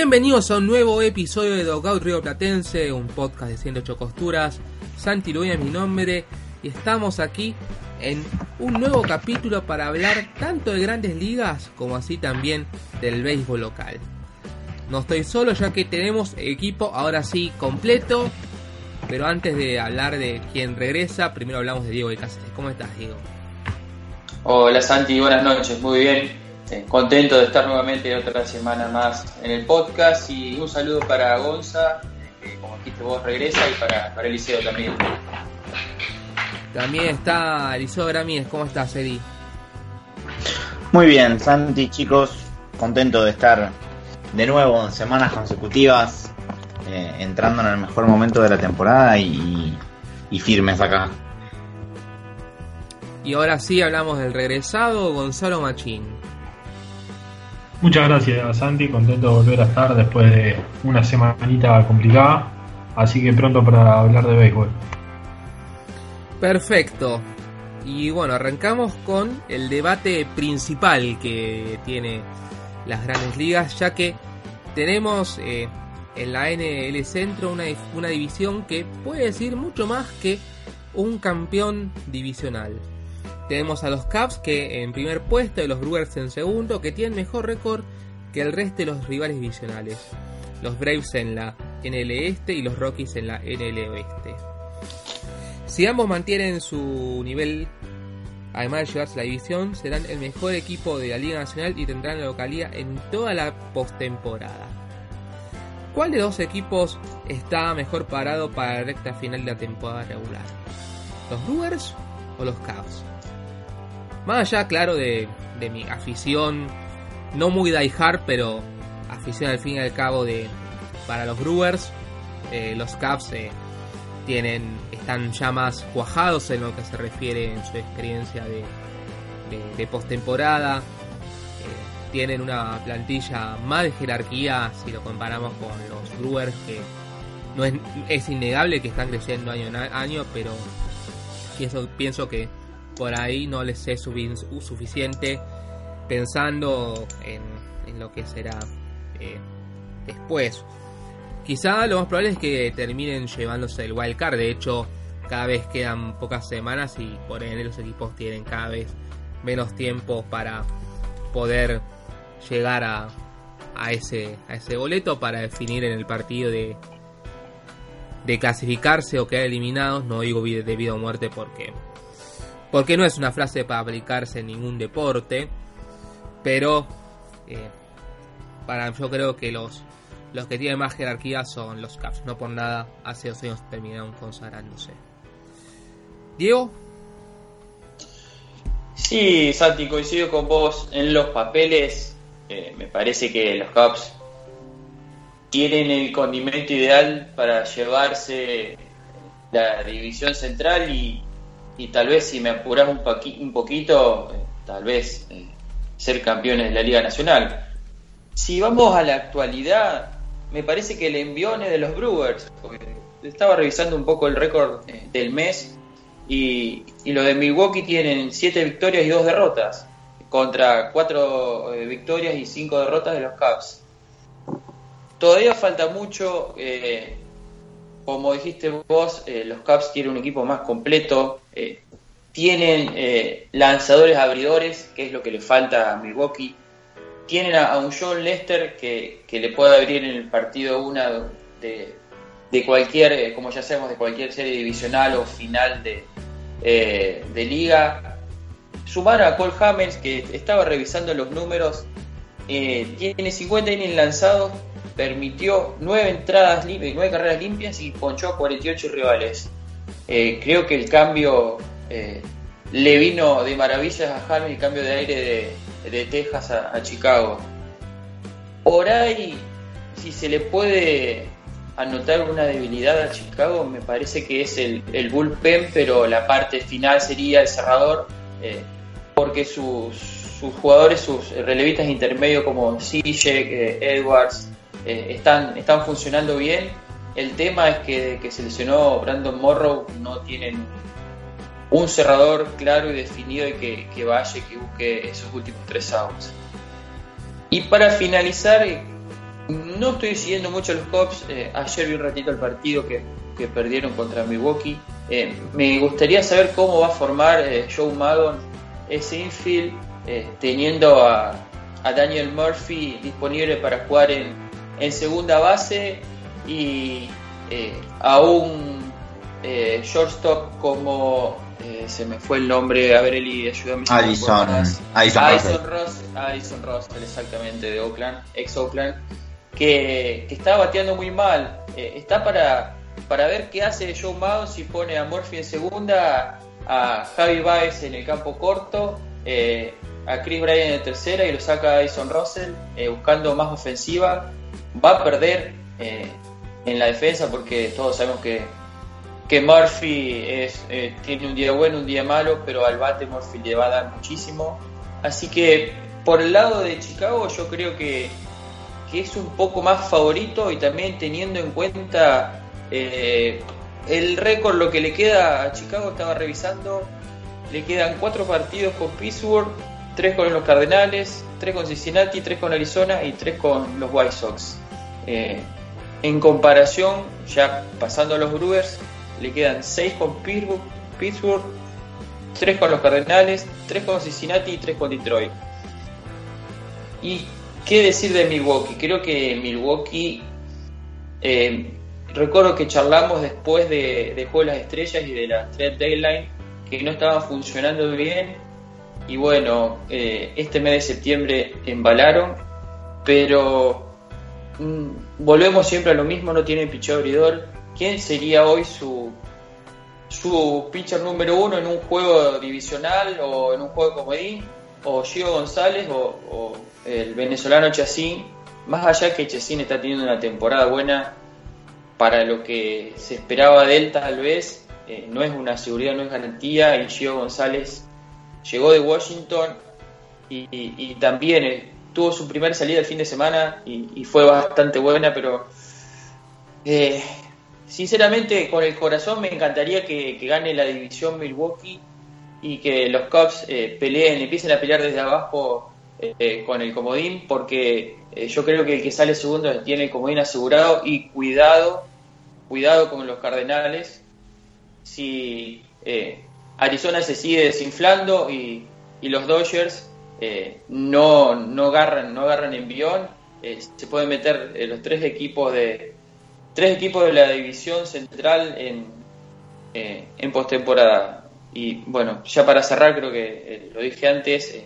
Bienvenidos a un nuevo episodio de Dogout Río Platense, un podcast de 108 costuras. Santi Luis es mi nombre y estamos aquí en un nuevo capítulo para hablar tanto de grandes ligas como así también del béisbol local. No estoy solo ya que tenemos equipo ahora sí completo, pero antes de hablar de quién regresa, primero hablamos de Diego de Cáceres. ¿Cómo estás, Diego? Hola Santi, buenas noches, muy bien. Eh, contento de estar nuevamente otra semana más en el podcast y un saludo para Gonza, que como dijiste vos regresa, y para, para Eliseo también. También está Eliseo Gramíez, ¿cómo estás, Edi? Muy bien, Santi, chicos, contento de estar de nuevo en semanas consecutivas, eh, entrando en el mejor momento de la temporada y, y firmes acá. Y ahora sí hablamos del regresado Gonzalo Machín. Muchas gracias Santi, contento de volver a estar después de una semanita complicada, así que pronto para hablar de béisbol. Perfecto. Y bueno, arrancamos con el debate principal que tiene las grandes ligas, ya que tenemos eh, en la NL Centro una, una división que puede decir mucho más que un campeón divisional. Tenemos a los Cubs que en primer puesto y los Brewers en segundo, que tienen mejor récord que el resto de los rivales divisionales. Los Braves en la NL Este y los Rockies en la NL Oeste. Si ambos mantienen su nivel, además de llevarse la división, serán el mejor equipo de la Liga Nacional y tendrán la localidad en toda la postemporada. ¿Cuál de dos equipos está mejor parado para la recta final de la temporada regular? ¿Los Brewers o los Cubs? Más allá, claro, de, de mi afición, no muy die hard, pero afición al fin y al cabo de para los Brewers, eh, los Cubs eh, tienen están ya más cuajados en lo que se refiere en su experiencia de, de, de postemporada. Eh, tienen una plantilla más de jerarquía si lo comparamos con los Brewers, que no es, es innegable que están creciendo año a año, pero pienso, pienso que por ahí no les es suficiente pensando en, lo que será eh, después. Quizá lo más probable es que terminen llevándose el wild card. De hecho, cada vez quedan pocas semanas y por ende los equipos tienen cada vez menos tiempo para poder llegar a, a, ese, a ese boleto para definir en el partido de, de clasificarse o quedar eliminados. No digo de vida o muerte porque porque no es una frase para aplicarse en ningún deporte, pero eh, para yo creo que los, los que tienen más jerarquía son los Caps. No por nada, hace dos años terminaron consagrándose. Diego. Sí, Santi, coincido con vos en los papeles. Eh, me parece que los Caps tienen el condimento ideal para llevarse la división central y, y tal vez si me apuras un, un poquito, eh, tal vez eh, ser campeones de la Liga Nacional. Si vamos a la actualidad, me parece que el envione de los Brewers, estaba revisando un poco el récord eh, del mes, y, y lo de Milwaukee tienen 7 victorias y 2 derrotas, contra 4 eh, victorias y 5 derrotas de los Cubs. Todavía falta mucho, como dijiste vos, los Cubs tienen un equipo más completo, eh, tienen eh, lanzadores abridores, que es lo que le falta a Milwaukee, tienen a, a un John Lester que, le puede abrir en el partido una de, cualquier, eh, como ya sabemos, de cualquier serie divisional o final de, de liga. Sumar a Cole Hamels, que estaba revisando los números, tiene 50 innings lanzados, permitió nueve entradas limpias, nueve carreras limpias y ponchó a 48 rivales. Eh, creo que el cambio eh, le vino de maravillas a Harvey, el cambio de aire de, Texas a, Chicago. Por ahí, si se le puede anotar una debilidad a Chicago, me parece que es el, bullpen, pero la parte final sería el cerrador, eh, porque sus, sus, jugadores, sus relevistas intermedios como eh, Edwards, están, están funcionando bien. El tema es que, que se lesionó Brandon Morrow, no tienen un cerrador claro y definido y que, que vaya y que busque esos últimos tres outs. Y para finalizar, no estoy siguiendo mucho los Cubs. Eh, ayer vi un ratito el partido que, que perdieron contra Milwaukee. Eh, me gustaría saber cómo va a formar eh, Joe Maddon ese infield, teniendo a, a, Daniel Murphy disponible para jugar en, en segunda base y a un shortstop como se me fue el nombre, a ver Eli, ayúdame. Addison, Addison, Addison. Addison Russell, exactamente, de Oakland, ex Oakland que, está bateando muy mal. Eh, está para, para ver qué hace Joe Maddon si pone a Murphy en segunda, a Javi Baez en el campo corto, eh, a Chris Bryan en tercera y lo saca a Dyson Russell eh, buscando más ofensiva. Va a perder en la defensa porque todos sabemos que, que Murphy es, tiene un día bueno, un día malo, pero al bate Murphy le va a dar muchísimo. Así que por el lado de Chicago yo creo que que es un poco más favorito y también teniendo en cuenta eh, el récord, lo que le queda a Chicago, estaba revisando, le quedan cuatro partidos con Pittsburgh, tres con los Cardenales, tres con Cincinnati, tres con Arizona y tres con los White Sox. Eh, en comparación, ya pasando a los Brewers, le quedan seis con Pittsburgh, Pittsburgh, tres con los Cardenales, tres con Cincinnati y tres con Detroit. Y ¿Qué decir de Milwaukee? Creo que Milwaukee, eh, recuerdo que charlamos después de, de Juego de las Estrellas y de la Trade Deadline, que no estaban funcionando bien. Y bueno, eh, este mes de septiembre embalaron, pero mm, volvemos siempre a lo mismo, no tiene picheo abridor. ¿Quién sería hoy su, su pitcher número uno en un juego divisional o en un juego comodín? ¿O Gio González o el venezolano Chacín, más allá que Chacín está teniendo una temporada buena para lo que se esperaba de él tal vez, eh, no es una seguridad, no es garantía, y Gio González llegó de Washington y, también eh, tuvo su primera salida el fin de semana y, fue bastante buena, pero eh, sinceramente con el corazón me encantaría que, que, gane la división Milwaukee y que los Cubs peleen, empiecen a pelear desde abajo eh, con el comodín porque eh, yo creo que el que sale segundo tiene el comodín asegurado y cuidado, cuidado con los Cardenales. Si eh, Arizona se sigue desinflando y, los Dodgers no, no, agarran, no agarran envión, se pueden meter los tres equipos de tres equipos de la división central en, en postemporada. Y bueno, ya para cerrar, creo que lo dije antes,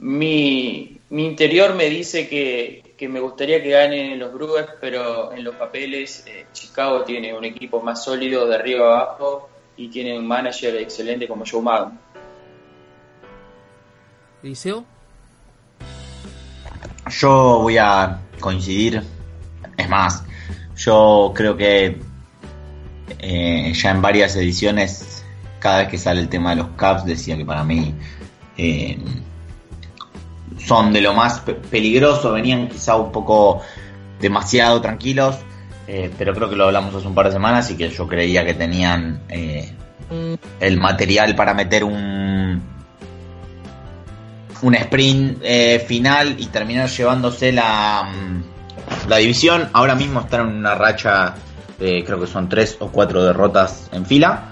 mi, mi interior me dice que, que, me gustaría que ganen los Brewers, pero en los papeles eh, Chicago tiene un equipo más sólido de arriba a abajo y tiene un manager excelente como Joe Maddon. ¿Liceo? Yo voy a coincidir. Es más, yo creo que eh, ya en varias ediciones, cada vez que sale el tema de los Caps, decía que para mí eh, son de lo más peligroso, venían quizá un poco demasiado tranquilos, eh, pero creo que lo hablamos hace un par de semanas y que yo creía que tenían el material para meter un un sprint eh, final y terminar llevándose la, mm, la división. Ahora mismo están en una racha de creo que son tres o cuatro derrotas en fila,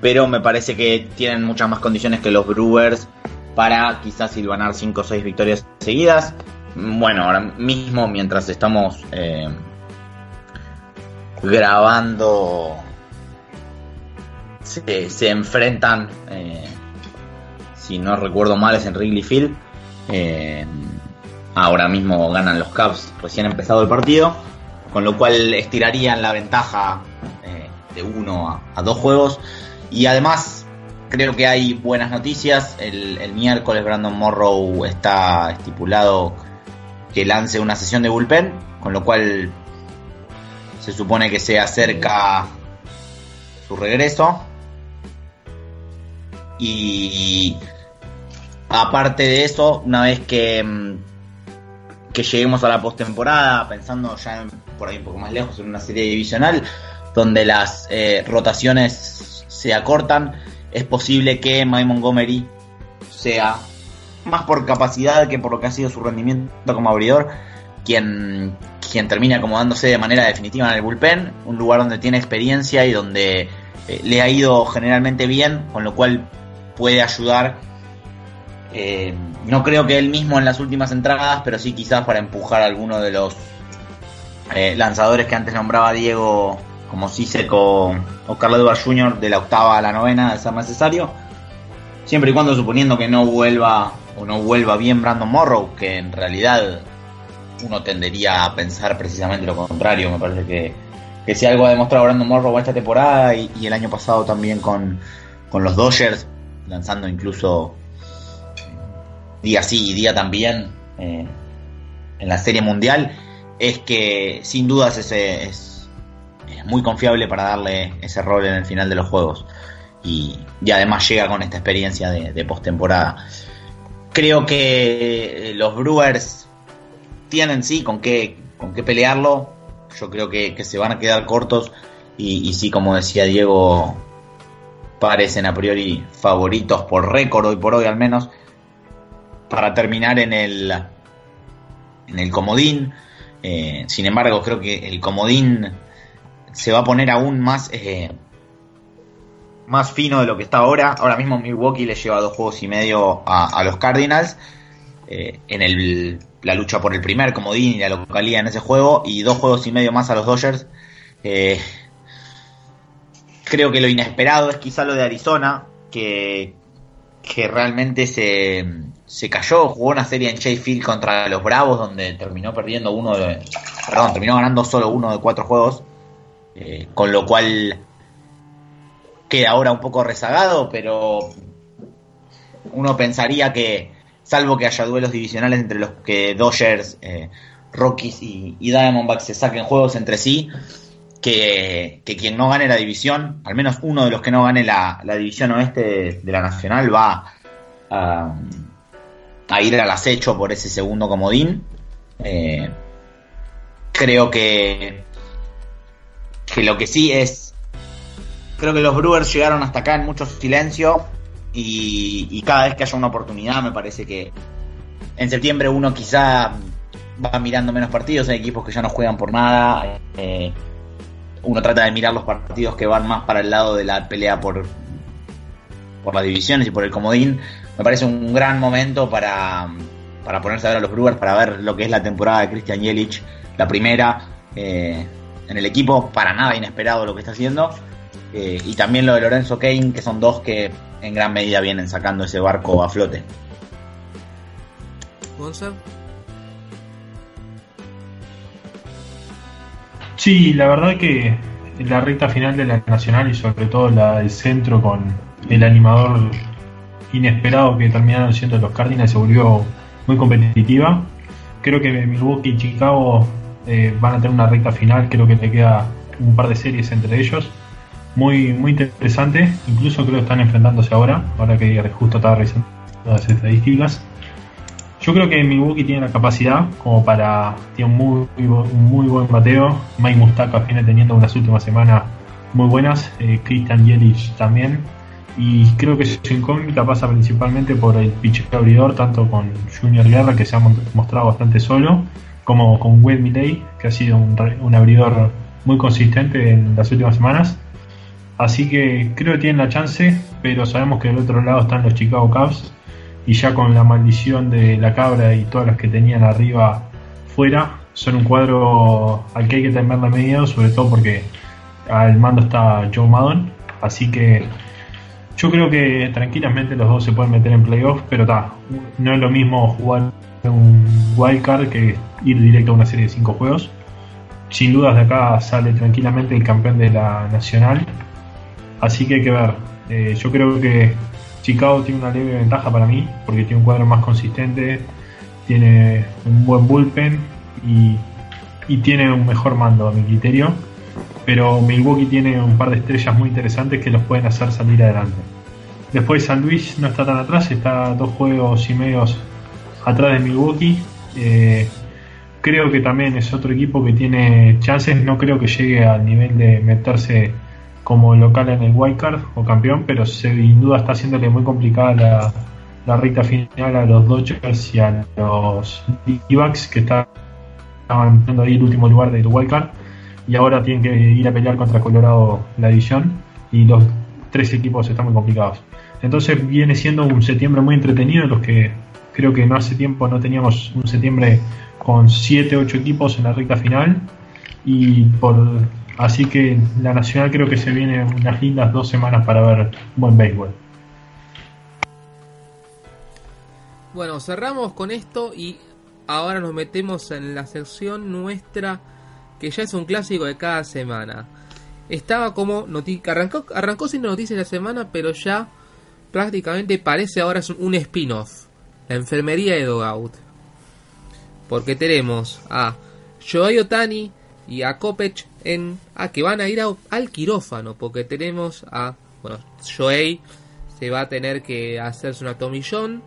pero me parece que tienen muchas más condiciones que los Brewers para quizás ganar 5 o 6 victorias seguidas. Bueno, ahora mismo mientras estamos eh, grabando se, enfrentan, eh, si no recuerdo mal es en Wrigley Field. Eh, ahora mismo ganan los Cubs recién empezado el partido, con lo cual estirarían la ventaja de uno a dos juegos. Y además creo que hay buenas noticias. El, miércoles Brandon Morrow está estipulado que lance una sesión de bullpen, con lo cual se supone que se acerca su regreso. Y aparte de eso, una vez que, mm, que lleguemos a la postemporada, pensando ya por ahí un poco más lejos en una serie divisional, donde las eh, rotaciones se acortan, es posible que Mike Montgomery sea, más por capacidad que por lo que ha sido su rendimiento como abridor, quien, quien termine acomodándose de manera definitiva en el bullpen, un lugar donde tiene experiencia y donde eh, le ha ido generalmente bien, con lo cual puede ayudar. Eh, no creo que él mismo en las últimas entradas, pero sí quizás para empujar a alguno de los eh, lanzadores que antes nombraba Diego, como Sisek o, Carlos Edward Jr. de la octava a la novena, de ser necesario. Siempre y cuando suponiendo que no vuelva o no vuelva bien Brandon Morrow, que en realidad uno tendería a pensar precisamente lo contrario. Me parece que, que si algo ha demostrado Brandon Morrow esta temporada y, y el año pasado también con, con, los Dodgers, lanzando incluso día sí y día también eh, en la Serie Mundial, es que sin dudas es, es, muy confiable para darle ese rol en el final de los juegos. Y, y además llega con esta experiencia de, de postemporada. Creo que los Brewers tienen sí con qué, con qué pelearlo. Yo creo que, que se van a quedar cortos y, y, sí, como decía Diego, parecen a priori favoritos por récord hoy por hoy al menos para terminar en el en el comodín. Eh, sin embargo, creo que el comodín se va a poner aún más eh, más fino de lo que está ahora. Ahora mismo Milwaukee le lleva dos juegos y medio a, los Cardinals eh, en el la lucha por el primer comodín y la localidad en ese juego y dos juegos y medio más a los Dodgers. Creo que lo inesperado es quizá lo de Arizona, que, que realmente se, se cayó, jugó una serie en Sheffield contra los Bravos donde terminó perdiendo uno de, perdón, terminó ganando solo uno de cuatro juegos, eh, con lo cual queda ahora un poco rezagado, pero uno pensaría que salvo que haya duelos divisionales entre los que Dodgers, eh, Rockies y, y, Diamondbacks se saquen juegos entre sí, que, quien no gane la división, al menos uno de los que no gane la, división oeste de, la Nacional, va a, a, ir al acecho por ese segundo comodín. Eh, creo que, que lo que sí es, creo que los Brewers llegaron hasta acá en mucho silencio y, y, cada vez que haya una oportunidad me parece que en septiembre uno quizá va mirando menos partidos, hay equipos que ya no juegan por nada, eh, uno trata de mirar los partidos que van más para el lado de la pelea por, por las divisiones y por el comodín, me parece un gran momento para, para ponerse a ver a los Brewers, para ver lo que es la temporada de Christian Yelich, la primera eh, en el equipo, para nada inesperado lo que está haciendo. Eh, y también lo de Lorenzo Kane, que son dos que en gran medida vienen sacando ese barco a flote. Sí, la verdad que la recta final de la Nacional y sobre todo la del centro con el animador inesperado que terminaron siendo los Cardinals se volvió muy competitiva. Creo que Milwaukee y Chicago eh, van a tener una recta final, creo que le queda un par de series entre ellos muy, muy interesante. Incluso creo que están enfrentándose ahora, ahora que justo estaba revisando las estadísticas. Yo creo que Milwaukee tiene la capacidad como para. Tiene un muy, muy buen bateo. Mike Mustaka viene teniendo unas últimas semanas muy buenas. Eh, Christian Yelich también. Y creo que su incógnita pasa principalmente por el pitcher abridor, tanto con Junior Guerra, que se ha mostrado bastante solo, como con Will Milley, que ha sido un, un abridor muy consistente en las últimas semanas. Así que creo que tienen la chance, pero sabemos que del otro lado están los Chicago Cubs y ya con la maldición de la cabra y todas las que tenían arriba fuera, son un cuadro al que hay que tenerle miedo, sobre todo porque al mando está Joe Maddon, así que yo creo que tranquilamente los dos se pueden meter en playoffs, pero ta, no es lo mismo jugar un wildcard que ir directo a una serie de cinco juegos. Sin dudas de acá sale tranquilamente el campeón de la nacional Así que hay que ver. Eh, yo creo que Chicago tiene una leve ventaja para mí, porque tiene un cuadro más consistente. tiene un buen bullpen y, tiene un mejor mando a mi criterio. Pero Milwaukee tiene un par de estrellas muy interesantes que los pueden hacer salir adelante. Después San Luis no está tan atrás, está dos juegos y medios atrás de Milwaukee. Eh, creo que también es otro equipo que tiene chances, no creo que llegue al nivel de meterse como local en el wildcard o campeón, pero sin duda está haciéndole muy complicada la, la recta final a los Dodgers y a los d que estaban teniendo ahí el último lugar del wildcard y ahora tienen que ir a pelear contra Colorado la división y los tres equipos están muy complicados. Entonces viene siendo un septiembre muy entretenido, los que creo que no hace tiempo no teníamos un septiembre con 7, 8 equipos en la recta final y por así que la nacional creo que se viene unas lindas dos semanas para ver buen béisbol. Bueno, cerramos con esto y ahora nos metemos en la sección nuestra que ya es un clásico de cada semana. Estaba como noticia, arrancó, arrancó siendo noticia la semana, pero ya prácticamente parece ahora un spin-off. La enfermería de Dogout. Porque tenemos a Shohei Otani y a Kopech en a que van a ir al quirófano porque tenemos a bueno Shohei se va a tener que hacerse una tomillón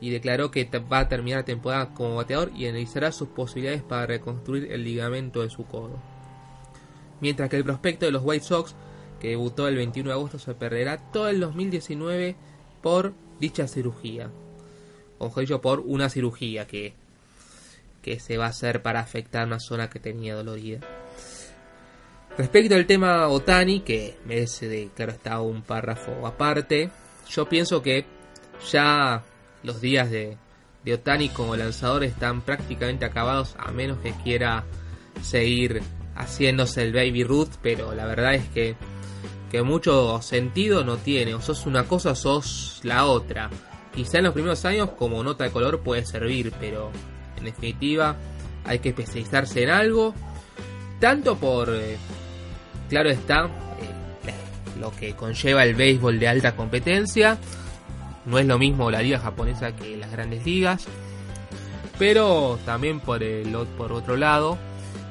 y declaró que va a terminar la temporada como bateador y analizará sus posibilidades para reconstruir el ligamento de su codo. Mientras que el prospecto de los White Sox, que debutó el 21 de agosto, se perderá todo el 2019 por dicha cirugía. Ojo yo por una cirugía que, que se va a hacer para afectar una zona que tenía dolorida. Respecto al tema Otani, que merece de, claro está un párrafo aparte, yo pienso que ya los días de, Otani como lanzador están prácticamente acabados a menos que quiera seguir haciéndose el baby root, pero la verdad es que, que mucho sentido no tiene, o sos una cosa sos la otra. Quizá en los primeros años como nota de color puede servir, pero en definitiva hay que especializarse en algo, tanto por, eh, claro está, eh, lo que conlleva el béisbol de alta competencia, no es lo mismo la liga japonesa que las grandes ligas. Pero también por, el, por otro lado,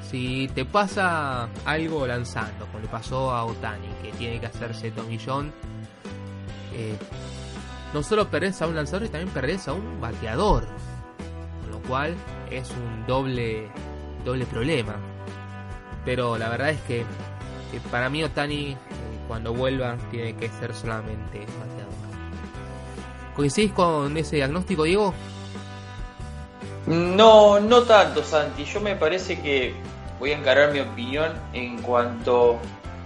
si te pasa algo lanzando, como le pasó a Otani, que tiene que hacerse tomillón, eh, no solo perdés a un lanzador, también perdés a un bateador. Con lo cual es un doble, doble problema. Pero la verdad es que, para mí Otani, eh, cuando vuelva, tiene que ser solamente bateador. ¿Coincidís con ese diagnóstico, Diego? No, no tanto, Santi. Yo me parece que voy a encarar mi opinión en cuanto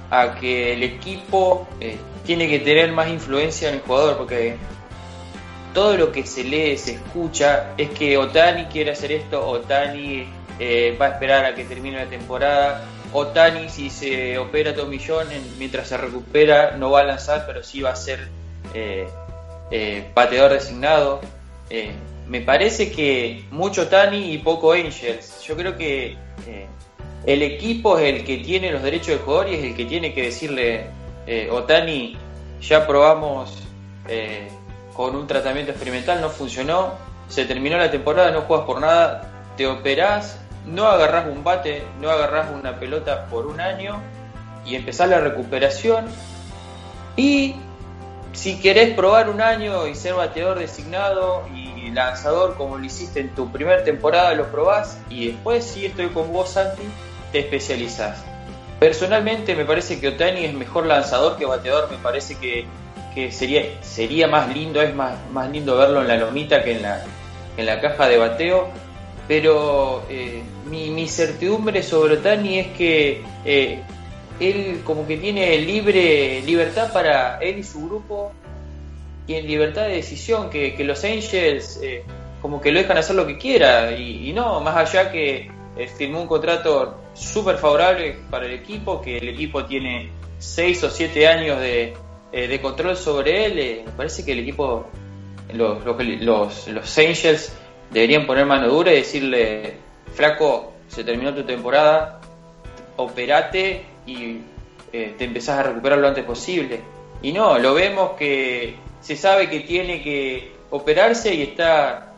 a que el equipo eh, tiene que tener más influencia en el jugador, porque todo lo que se lee, se escucha, es que Otani quiere hacer esto, Otani eh, va a esperar a que termine la temporada, Otani si se opera todo millón, mientras se recupera no va a lanzar, pero sí va a ser eh, eh, bateador designado. Eh, me parece que mucho Tani y poco Angels. Yo creo que eh, el equipo es el que tiene los derechos de jugador y es el que tiene que decirle, eh, Otani, ya probamos con un tratamiento experimental, no funcionó, se terminó la temporada, no juegas por nada, te operás, no agarrás un bate, no agarrás una pelota por un año y empezás la recuperación. Y si querés probar un año y ser bateador designado y lanzador como lo hiciste en tu primera temporada, lo probás y después si estoy con vos, Santi, te especializás. Personalmente me parece que Otani es mejor lanzador que bateador, me parece que, sería, sería más lindo, es más, más lindo verlo en la lomita que en la, en la caja de bateo, pero eh, mi, mi, certidumbre sobre Otani es que eh, él como que tiene libre libertad para él y su grupo en libertad de decisión, que, los Angels eh, como que lo dejan hacer lo que quiera y, no, más allá que firmó un contrato súper favorable para el equipo, que el equipo tiene 6 o 7 años de, de control sobre él, me parece que el equipo, los, los, los Angels deberían poner mano dura y decirle, flaco, se terminó tu temporada, operate y eh, te empezás a recuperar lo antes posible. Y no, lo vemos que se sabe que tiene que operarse y está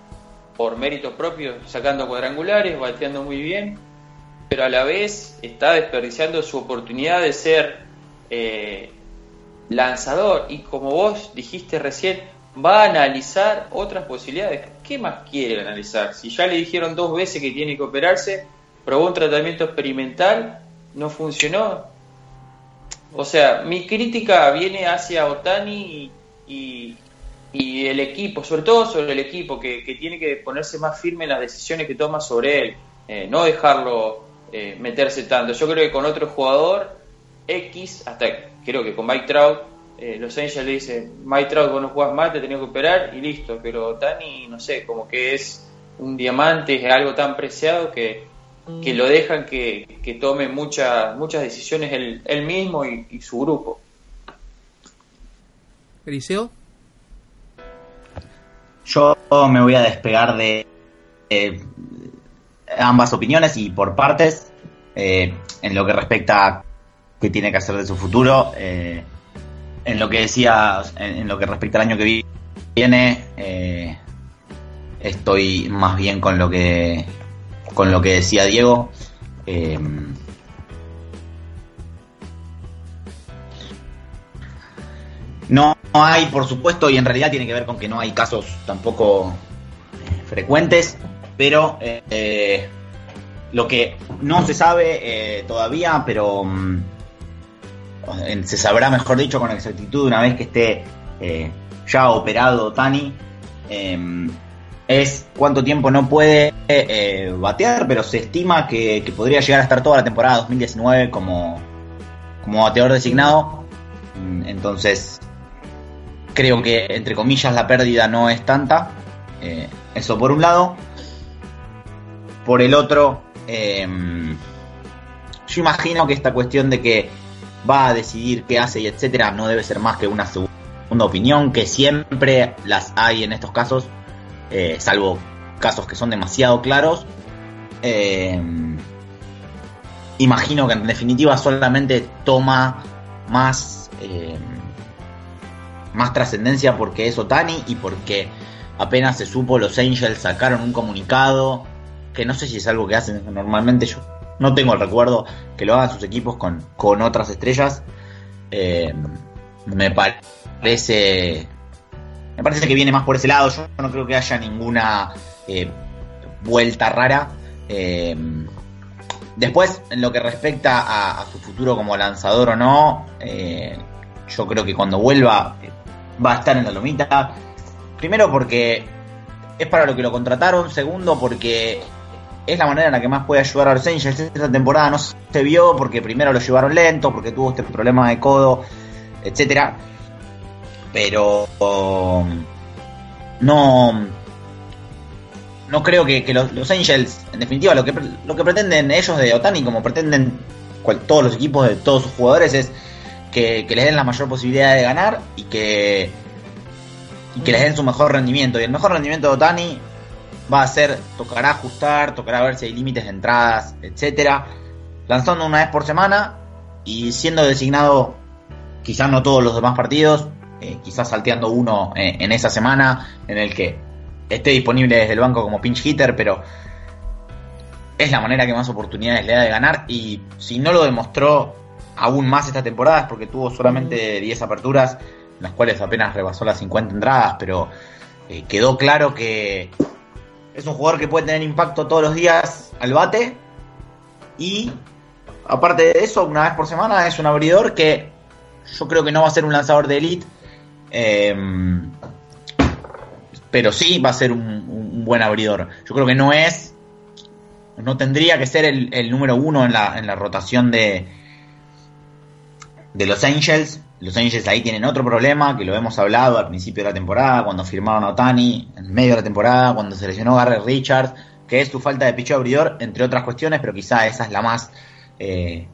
por mérito propio, sacando cuadrangulares, bateando muy bien, pero a la vez está desperdiciando su oportunidad de ser eh, lanzador. Y como vos dijiste recién, va a analizar otras posibilidades. ¿Qué más quiere analizar? Si ya le dijeron dos veces que tiene que operarse, probó un tratamiento experimental, no funcionó. O sea, mi crítica viene hacia Otani y, el equipo, sobre todo sobre el equipo, que, tiene que ponerse más firme en las decisiones que toma sobre él, eh, no dejarlo eh, meterse tanto. Yo creo que con otro jugador X, hasta creo que con Mike Trout, eh, Los Angeles le dicen, Mike Trout, vos no jugás más, te tenés que operar y listo. Pero Tani, no sé, como que es un diamante, es algo tan preciado que, que lo dejan que, que tome muchas muchas decisiones él, él mismo y, su grupo. Eliseo. Yo me voy a despegar de ambas opiniones y por partes. Eh, en lo que respecta a qué tiene que hacer de su futuro, eh, en lo que decía, en, lo que respecta al año que viene, eh, estoy más bien con lo que con lo que decía Diego. no hay, por supuesto, y en realidad tiene que ver con que no hay casos tampoco frecuentes, pero eh, lo que no se sabe eh, todavía, pero mm, se sabrá, mejor dicho, con exactitud una vez que esté eh, ya operado Tani, em, es cuánto tiempo no puede batear, pero se estima que, podría llegar a estar toda la temporada 2019 como, como bateador designado. Mm, entonces, creo que, entre comillas, la pérdida no es tanta. eso por un lado. Por el otro, em, yo imagino que esta cuestión de que va a decidir qué hace y etcétera no debe ser más que una segunda opinión, que siempre las hay en estos casos, eh, salvo casos que son demasiado claros. Em, imagino que en definitiva solamente toma más em, más trascendencia porque es Otani y porque apenas se supo los Angels sacaron un comunicado que no sé si es algo que hacen normalmente, yo no tengo el recuerdo que lo hagan sus equipos con, con otras estrellas. Eh, me parece me parece que viene más por ese lado. Yo no creo que haya ninguna eh, vuelta rara. Eh, después, en lo que respecta a, a, su futuro como lanzador o no, yo creo que cuando vuelva va a estar en la lomita. Primero porque es para lo que lo contrataron. Segundo porque es la manera en la que más puede ayudar a los Angels. Esta temporada no se vio porque primero lo llevaron lento, porque tuvo este problema de codo, etcétera. Pero um, no, no creo que, los, Angels, en definitiva, lo que, lo que pretenden ellos de Otani, como pretenden todos los equipos de todos sus jugadores, es que, les den la mayor posibilidad de ganar y que, y que les den su mejor rendimiento. Y el mejor rendimiento de Otani va a ser, tocará ajustar, tocará ver si hay límites de entradas, etcétera, lanzando una vez por semana y siendo designado quizás no todos los demás partidos, eh, quizás salteando uno eh, en esa semana en el que esté disponible desde el banco como pinch hitter, pero es la manera que más oportunidades le da de ganar y si no lo demostró aún más esta temporada es porque tuvo solamente 10 aperturas, en las cuales apenas rebasó las 50 entradas, pero eh, quedó claro que es un jugador que puede tener impacto todos los días al bate. Y aparte de eso, una vez por semana es un abridor que yo creo que no va a ser un lanzador de elite. Em, pero sí va a ser un, buen abridor. Yo creo que no es. No tendría que ser el, número uno en la, en la rotación de, de los Angels. Los Angels ahí tienen otro problema, que lo hemos hablado al principio de la temporada, cuando firmaron a Otani, en medio de la temporada, cuando se lesionó Gary Richards, que es su falta de picho abridor, entre otras cuestiones, pero quizá esa es la más eh,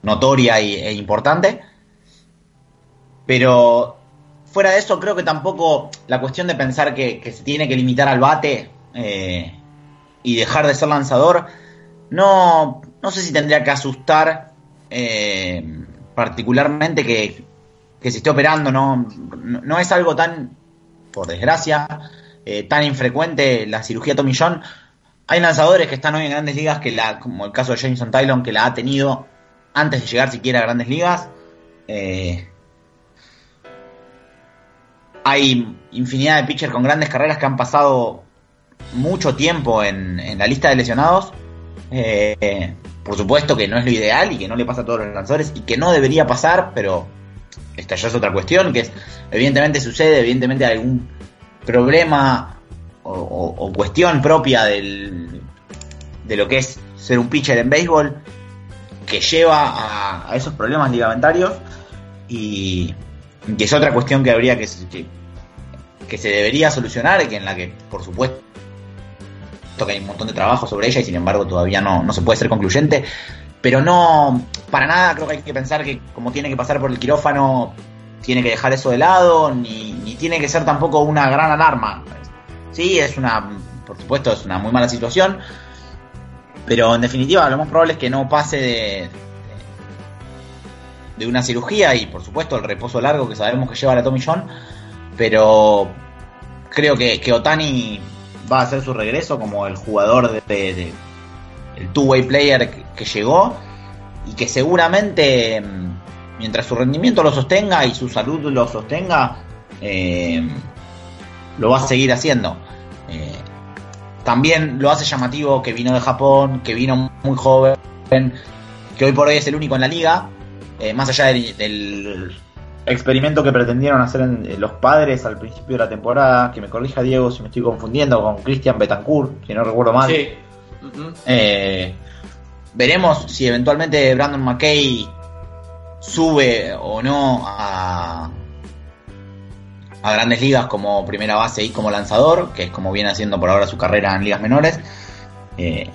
notoria e importante. Pero fuera de eso, creo que tampoco la cuestión de pensar que, se tiene que limitar al bate eh, y dejar de ser lanzador, no, no sé si tendría que asustar eh, particularmente que, que se esté operando, no, no, es algo tan, por desgracia, eh, tan infrecuente la cirugía Tommy John. Hay lanzadores que están hoy en grandes ligas, que la, como el caso de Jameson Tylon, que la ha tenido antes de llegar siquiera a grandes ligas. Eh, hay infinidad de pitchers con grandes carreras que han pasado mucho tiempo en, en la lista de lesionados. Eh, por supuesto que no es lo ideal y que no le pasa a todos los lanzadores y que no debería pasar, pero esta ya es otra cuestión, que es, evidentemente sucede, evidentemente algún problema o, cuestión propia del, de lo que es ser un pitcher en béisbol que lleva a, esos problemas ligamentarios y que es otra cuestión que habría que, que, que se debería solucionar y que en la que por supuesto hay un montón de trabajo sobre ella y sin embargo todavía no, no se puede ser concluyente pero no para nada creo que hay que pensar que como tiene que pasar por el quirófano tiene que dejar eso de lado ni, tiene que ser tampoco una gran alarma. Sí es una por supuesto es una muy mala situación pero en definitiva lo más probable es que no pase de, de una cirugía y por supuesto el reposo largo que sabemos que lleva la Tommy John, pero creo que, que Otani va a hacer su regreso como el jugador de- el two-way player que, llegó y que seguramente mm, mientras su rendimiento lo sostenga y su salud lo sostenga eh, lo va a seguir haciendo. Eh, también lo hace llamativo que vino de Japón, que vino muy joven, que hoy por hoy es el único en la liga, eh, más allá del, experimento que pretendieron hacer en- los padres al principio de la temporada, que me corrija Diego si me estoy confundiendo con Christian Betancourt, si no recuerdo mal. Sí. Eh, veremos si eventualmente Brandon McKay sube o no a, grandes ligas como primera base y como lanzador, que es como viene haciendo por ahora su carrera en ligas menores. Eh,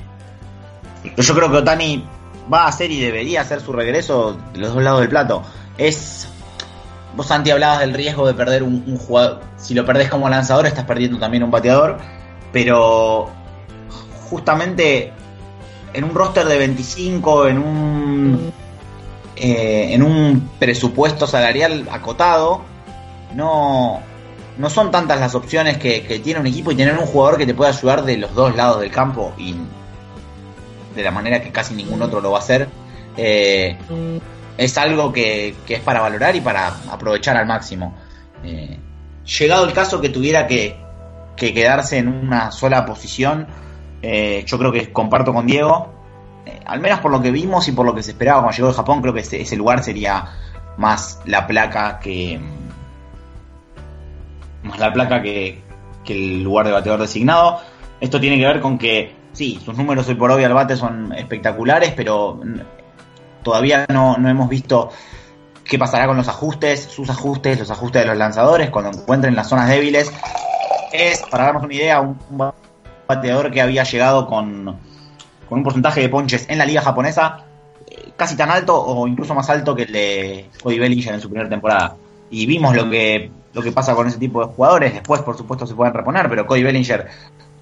yo creo que Otani va a hacer y debería hacer su regreso de los dos lados del plato. Es. Vos, Santi, hablabas del riesgo de perder un, un jugador. Si lo perdés como lanzador, estás perdiendo también un bateador. Pero justamente en un roster de 25, en un eh, en un presupuesto salarial acotado, no, no son tantas las opciones que, tiene un equipo y tener un jugador que te pueda ayudar de los dos lados del campo y de la manera que casi ningún otro lo va a hacer. eh, es algo que, que es para valorar y para aprovechar al máximo. Eh, llegado el caso que tuviera que, que quedarse en una sola posición, eh, yo creo que comparto con Diego. Eh, al menos por lo que vimos y por lo que se esperaba cuando llegó de Japón, creo que ese, lugar sería más la placa que. más la placa que, el lugar de bateador designado. Esto tiene que ver con que, sí, sus números hoy por hoy al bate son espectaculares, pero todavía no, no hemos visto qué pasará con los ajustes, sus ajustes, los ajustes de los lanzadores, cuando encuentren las zonas débiles. Es, para darnos una idea, un, un bateador que había llegado con, con un porcentaje de ponches en la liga japonesa eh, casi tan alto o incluso más alto que el de Cody Bellinger en su primera temporada. Y vimos lo que, lo que pasa con ese tipo de jugadores. Después, por supuesto, se pueden reponer, pero Cody Bellinger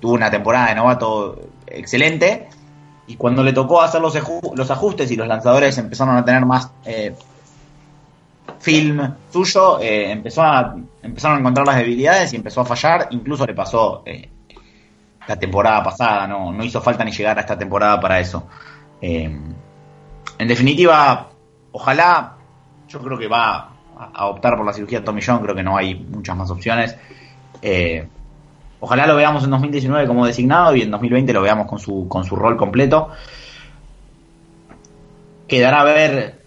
tuvo una temporada de novato excelente. Y cuando le tocó hacer los, los ajustes y los lanzadores empezaron a tener más eh, film suyo, eh, empezó a, empezaron a encontrar las debilidades y empezó a fallar. Incluso le pasó la temporada pasada, no, no hizo falta ni llegar a esta temporada para eso. Eh, en definitiva, ojalá, yo creo que va a, optar por la cirugía Tommy John, creo que no hay muchas más opciones. Eh, ojalá lo veamos en 2019 como designado y en 2020 lo veamos con su, con su rol completo. Quedará a ver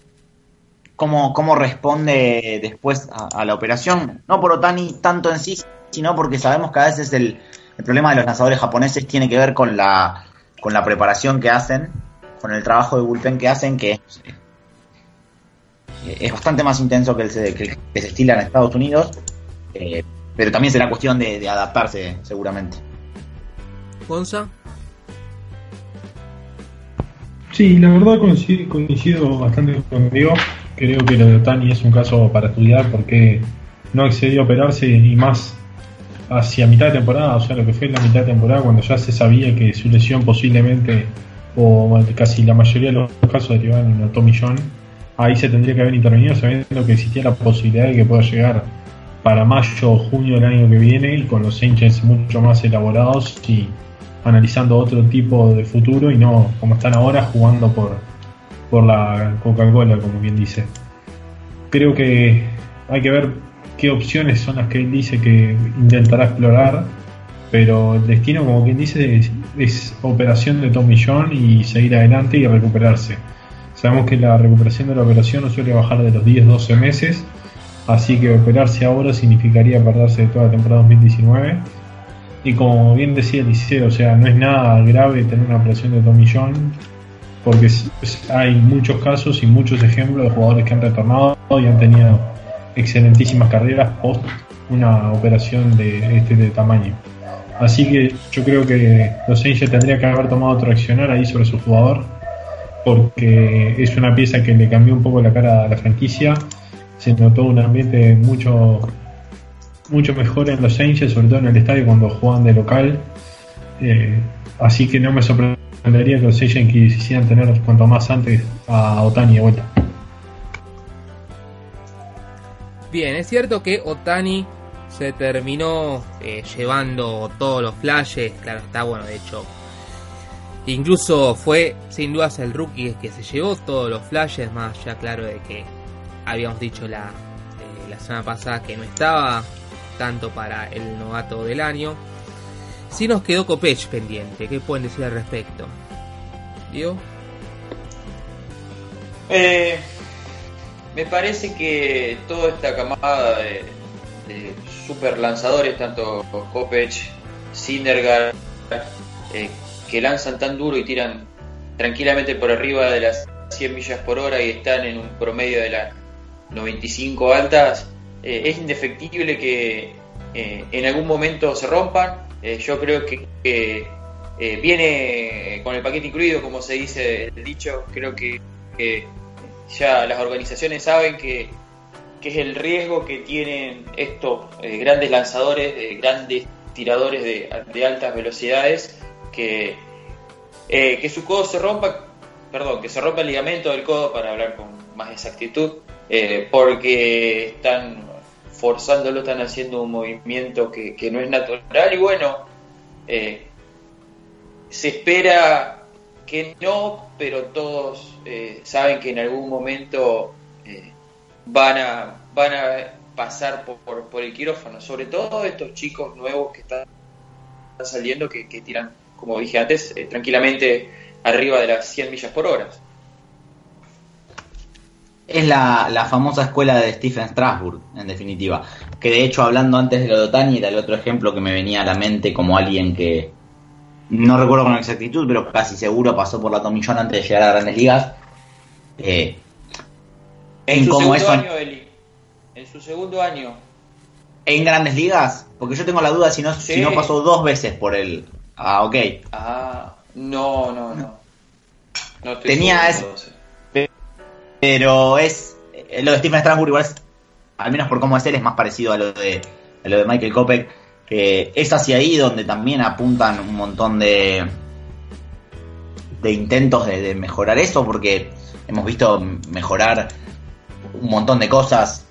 cómo, cómo responde después a, a la operación, no por Otani tanto en sí, sino porque sabemos que a veces el, el problema de los lanzadores japoneses tiene que ver con la, con la preparación que hacen, con el trabajo de bullpen que hacen, que es, es bastante más intenso que el, que el que se estila en Estados Unidos, eh, pero también será cuestión de, de adaptarse seguramente. Gonza. Sí, la verdad coincido, coincido bastante contigo. Creo que lo de Otani es un caso para estudiar porque no accedió a operarse y más hacia mitad de temporada, o sea, lo que fue la mitad de temporada, cuando ya se sabía que su lesión posiblemente, o casi la mayoría de los casos derivaban en Tommy John, ahí se tendría que haber intervenido sabiendo que existía la posibilidad de que pueda llegar para mayo o junio del año que viene y con los Angels mucho más elaborados y analizando otro tipo de futuro y no como están ahora jugando por, por la Coca-Cola, como bien dice. Creo que hay que ver qué opciones son las que él dice que intentará explorar, pero el destino, como quien dice, es, operación de Tommy John y seguir adelante y recuperarse. Sabemos que la recuperación de la operación no suele bajar de los 10-12 meses, así que operarse ahora significaría perderse de toda la temporada 2019 y como bien decía Eliseo, o sea, no es nada grave tener una operación de Tommy John, porque hay muchos casos y muchos ejemplos de jugadores que han retornado y han tenido excelentísimas carreras post una operación de este de tamaño. Así que yo creo que los Angels tendría que haber tomado otro accionar ahí sobre su jugador, porque es una pieza que le cambió un poco la cara a la franquicia. Se notó un ambiente mucho mucho mejor en los Angels, sobre todo en el estadio cuando juegan de local. Eh, así que no me sorprendería que los Angels quisieran tener cuanto más antes a Otani de vuelta. Bien, es cierto que Otani se terminó eh, llevando todos los flashes, claro está, bueno, de hecho, incluso fue sin dudas el rookie que se llevó todos los flashes, más ya claro de que habíamos dicho la, eh, la semana pasada que no estaba tanto para el novato del año. Si nos quedó Copech pendiente, ¿qué pueden decir al respecto? ¿Diego? Eh, me parece que toda esta camada de, super lanzadores, tanto Copech, Syndergaard, eh, que lanzan tan duro y tiran tranquilamente por arriba de las 100 millas por hora y están en un promedio de las 95 altas, eh, es indefectible que eh, en algún momento se rompan. Yo creo que, viene con el paquete incluido, como se dice el dicho. Creo que, ya las organizaciones saben que, es el riesgo que tienen estos grandes lanzadores, grandes tiradores de, altas velocidades, que, que su codo se rompa, perdón, que se rompa el ligamento del codo para hablar con más exactitud, porque están forzándolo, están haciendo un movimiento que, no es natural. Y bueno, eh, se espera que no, pero todos eh, saben que en algún momento eh, van, a, van a pasar por, el quirófano, sobre todo estos chicos nuevos que están saliendo, que, tiran, como dije antes, tranquilamente arriba de las 100 millas por hora es la, famosa escuela de Stephen Strasburg, en definitiva. Que de hecho, hablando antes de lo de Otani, era el otro ejemplo que me venía a la mente como alguien que no recuerdo con exactitud, pero casi seguro pasó por la Tomillón antes de llegar a grandes ligas. Eh, en, su segundo año, Eli. En su segundo año. ¿En grandes ligas? Porque yo tengo la duda si no, si no pasó dos veces por el. Ah, ok. Ah, no, no, no. no Tenía ese pero es. Eh, lo de Stephen Strasburg, igual es. Al menos por cómo es él, es más parecido a lo de, a lo de Michael Kopek. Es hacia ahí donde también apuntan un montón de. de intentos de, mejorar eso, porque hemos visto mejorar un montón de cosas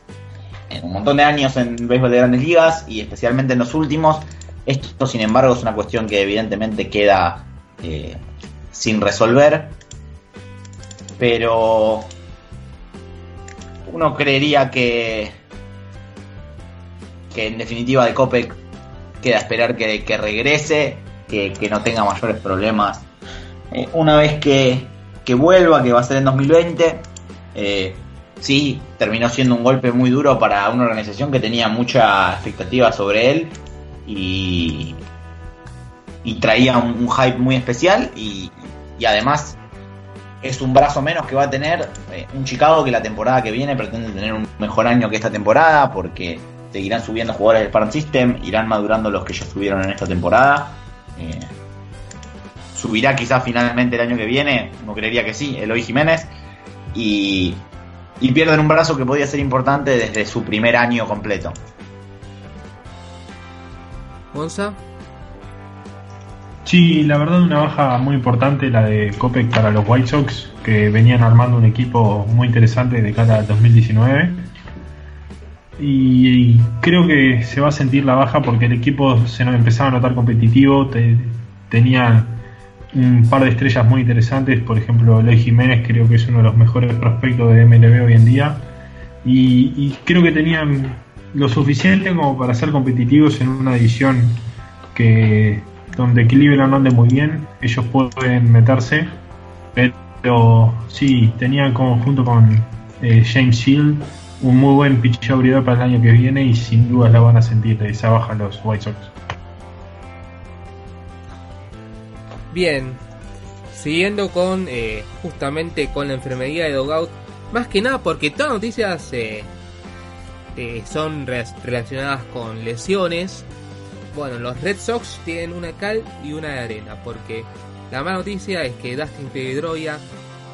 en un montón de años en béisbol de grandes ligas y especialmente en los últimos. Esto, sin embargo, es una cuestión que evidentemente queda eh, sin resolver. Pero uno creería que que en definitiva de Copec queda esperar que, regrese, que, no tenga mayores problemas. Eh, una vez que, vuelva, que va a ser en 2020, eh, sí, terminó siendo un golpe muy duro para una organización que tenía mucha expectativa sobre él y, y traía un, hype muy especial y, y además es un brazo menos que va a tener eh, un Chicago que la temporada que viene pretende tener un mejor año que esta temporada porque seguirán subiendo jugadores del Farm System, irán madurando los que ya subieron en esta temporada. Eh, subirá quizás finalmente el año que viene, no creería que sí, Eloy Jiménez. Y, y pierden un brazo que podía ser importante desde su primer año completo. Monza. Sí, la verdad una baja muy importante la de Copec para los White Sox, que venían armando un equipo muy interesante de cara al 2019. Y, creo que se va a sentir la baja porque el equipo se empezaba a notar competitivo, tenía un par de estrellas muy interesantes, por ejemplo Ley Jiménez creo que es uno de los mejores prospectos de MLB hoy en día y, creo que tenían lo suficiente como para ser competitivos en una edición que donde Cleveland ande muy bien, ellos pueden meterse, pero sí, tenían junto con eh, James Shield un muy buen pitch abridor para el año que viene y sin duda la van a sentir esa baja los White Sox. Bien, siguiendo con eh, justamente con la enfermedad de Dogout, más que nada porque todas las noticias eh, eh, son relacionadas con lesiones. Bueno, los Red Sox tienen una cal y una de arena, porque la mala noticia es que Dustin Pedroia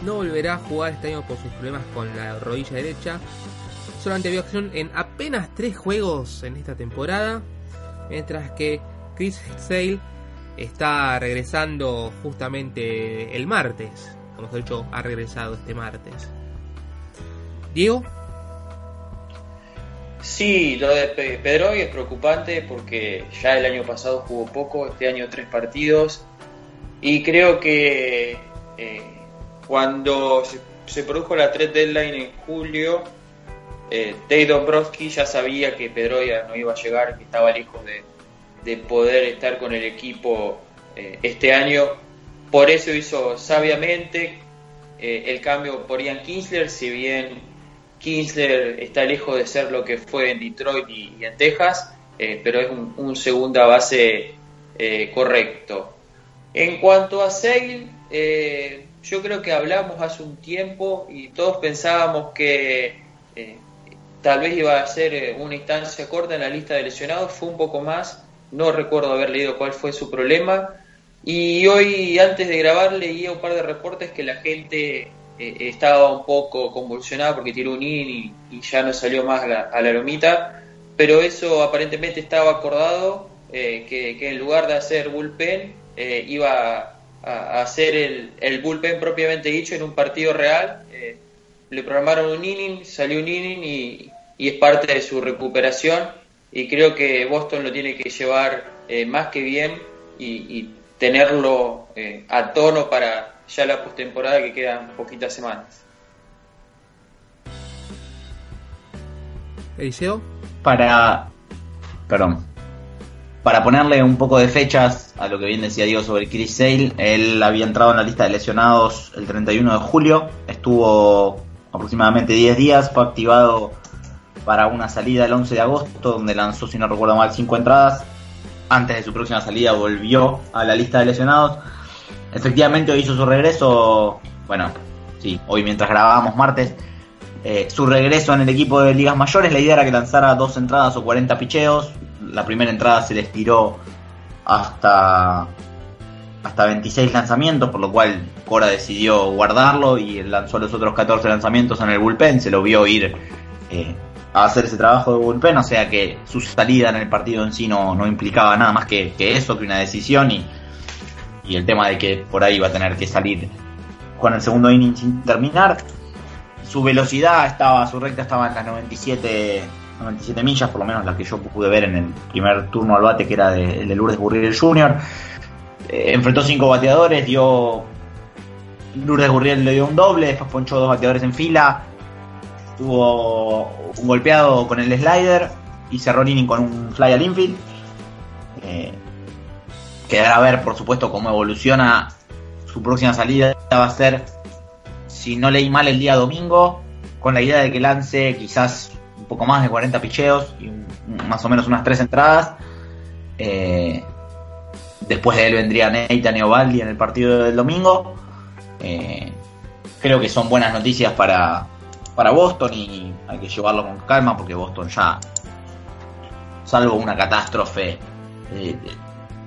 no volverá a jugar este año por sus problemas con la rodilla derecha. Solamente vio acción en apenas tres juegos en esta temporada, mientras que Chris Sale está regresando justamente el martes. Como he dicho, ha regresado este martes. Diego. Sí, lo de Pedro es preocupante porque ya el año pasado jugó poco, este año tres partidos. Y creo que eh, cuando se, produjo la trade deadline en julio, eh, Dave ya sabía que Pedroia no iba a llegar, que estaba lejos de, de poder estar con el equipo eh, este año. Por eso hizo sabiamente eh, el cambio por Ian Kinsler, si bien Kinsler está lejos de ser lo que fue en Detroit y, en Texas, eh, pero es un, segunda base correcto. En cuanto a Sale, yo creo que hablamos hace un tiempo y todos pensábamos que tal vez iba a ser una instancia corta en la lista de lesionados, fue un poco más no recuerdo haber leído cuál fue su problema. Y hoy, antes de grabar, leía un par de reportes que la gente eh, estaba un poco convulsionada porque tiró un in y, ya no salió más a la, lomita. Pero eso aparentemente estaba acordado, eh, que, en lugar de hacer bullpen, eh, iba a, hacer el, el, bullpen propiamente dicho en un partido real. le programaron un inning, salió un inning y, y es parte de su recuperación y creo que Boston lo tiene que llevar eh, más que bien y, tenerlo eh, a tono para ya la postemporada que quedan poquitas semanas. Eliseo. Para. Perdón. Para ponerle un poco de fechas a lo que bien decía Diego sobre Chris Sale, él había entrado en la lista de lesionados el 31 de julio, estuvo aproximadamente 10 días, fue activado para una salida el 11 de agosto, donde lanzó, si no recuerdo mal, cinco entradas. Antes de su próxima salida volvió a la lista de lesionados. Efectivamente hoy hizo su regreso, bueno, sí, hoy mientras grabábamos martes, eh, su regreso en el equipo de ligas mayores. La idea era que lanzara dos entradas o 40 picheos. La primera entrada se le estiró hasta, hasta 26 lanzamientos, por lo cual Cora decidió guardarlo y lanzó los otros 14 lanzamientos en el bullpen. Se lo vio ir eh, a hacer ese trabajo de bullpen, o sea que su salida en el partido en sí no, implicaba nada más que, eso, que una decisión y, el tema de que por ahí iba a tener que salir con el segundo inning sin terminar. Su velocidad estaba, su recta estaba en las 97, 97 millas, por lo menos la que yo pude ver en el primer turno al bate, que era de, de Lourdes Gurriel Jr. Eh, enfrentó cinco bateadores, dio. Lourdes Gurriel le dio un doble, después ponchó dos bateadores en fila, tuvo un golpeado con el slider y cerró el con un fly al infield. Eh, quedará a ver, por supuesto, cómo evoluciona su próxima salida. Va a ser, si no leí mal, el día domingo, con la idea de que lance quizás un poco más de 40 picheos y más o menos unas 3 entradas. Eh, después de él vendría Nathan Ovaldi en el partido del domingo. Eh, creo que son buenas noticias para, para Boston y hay que llevarlo con calma porque Boston ya, salvo una catástrofe, eh,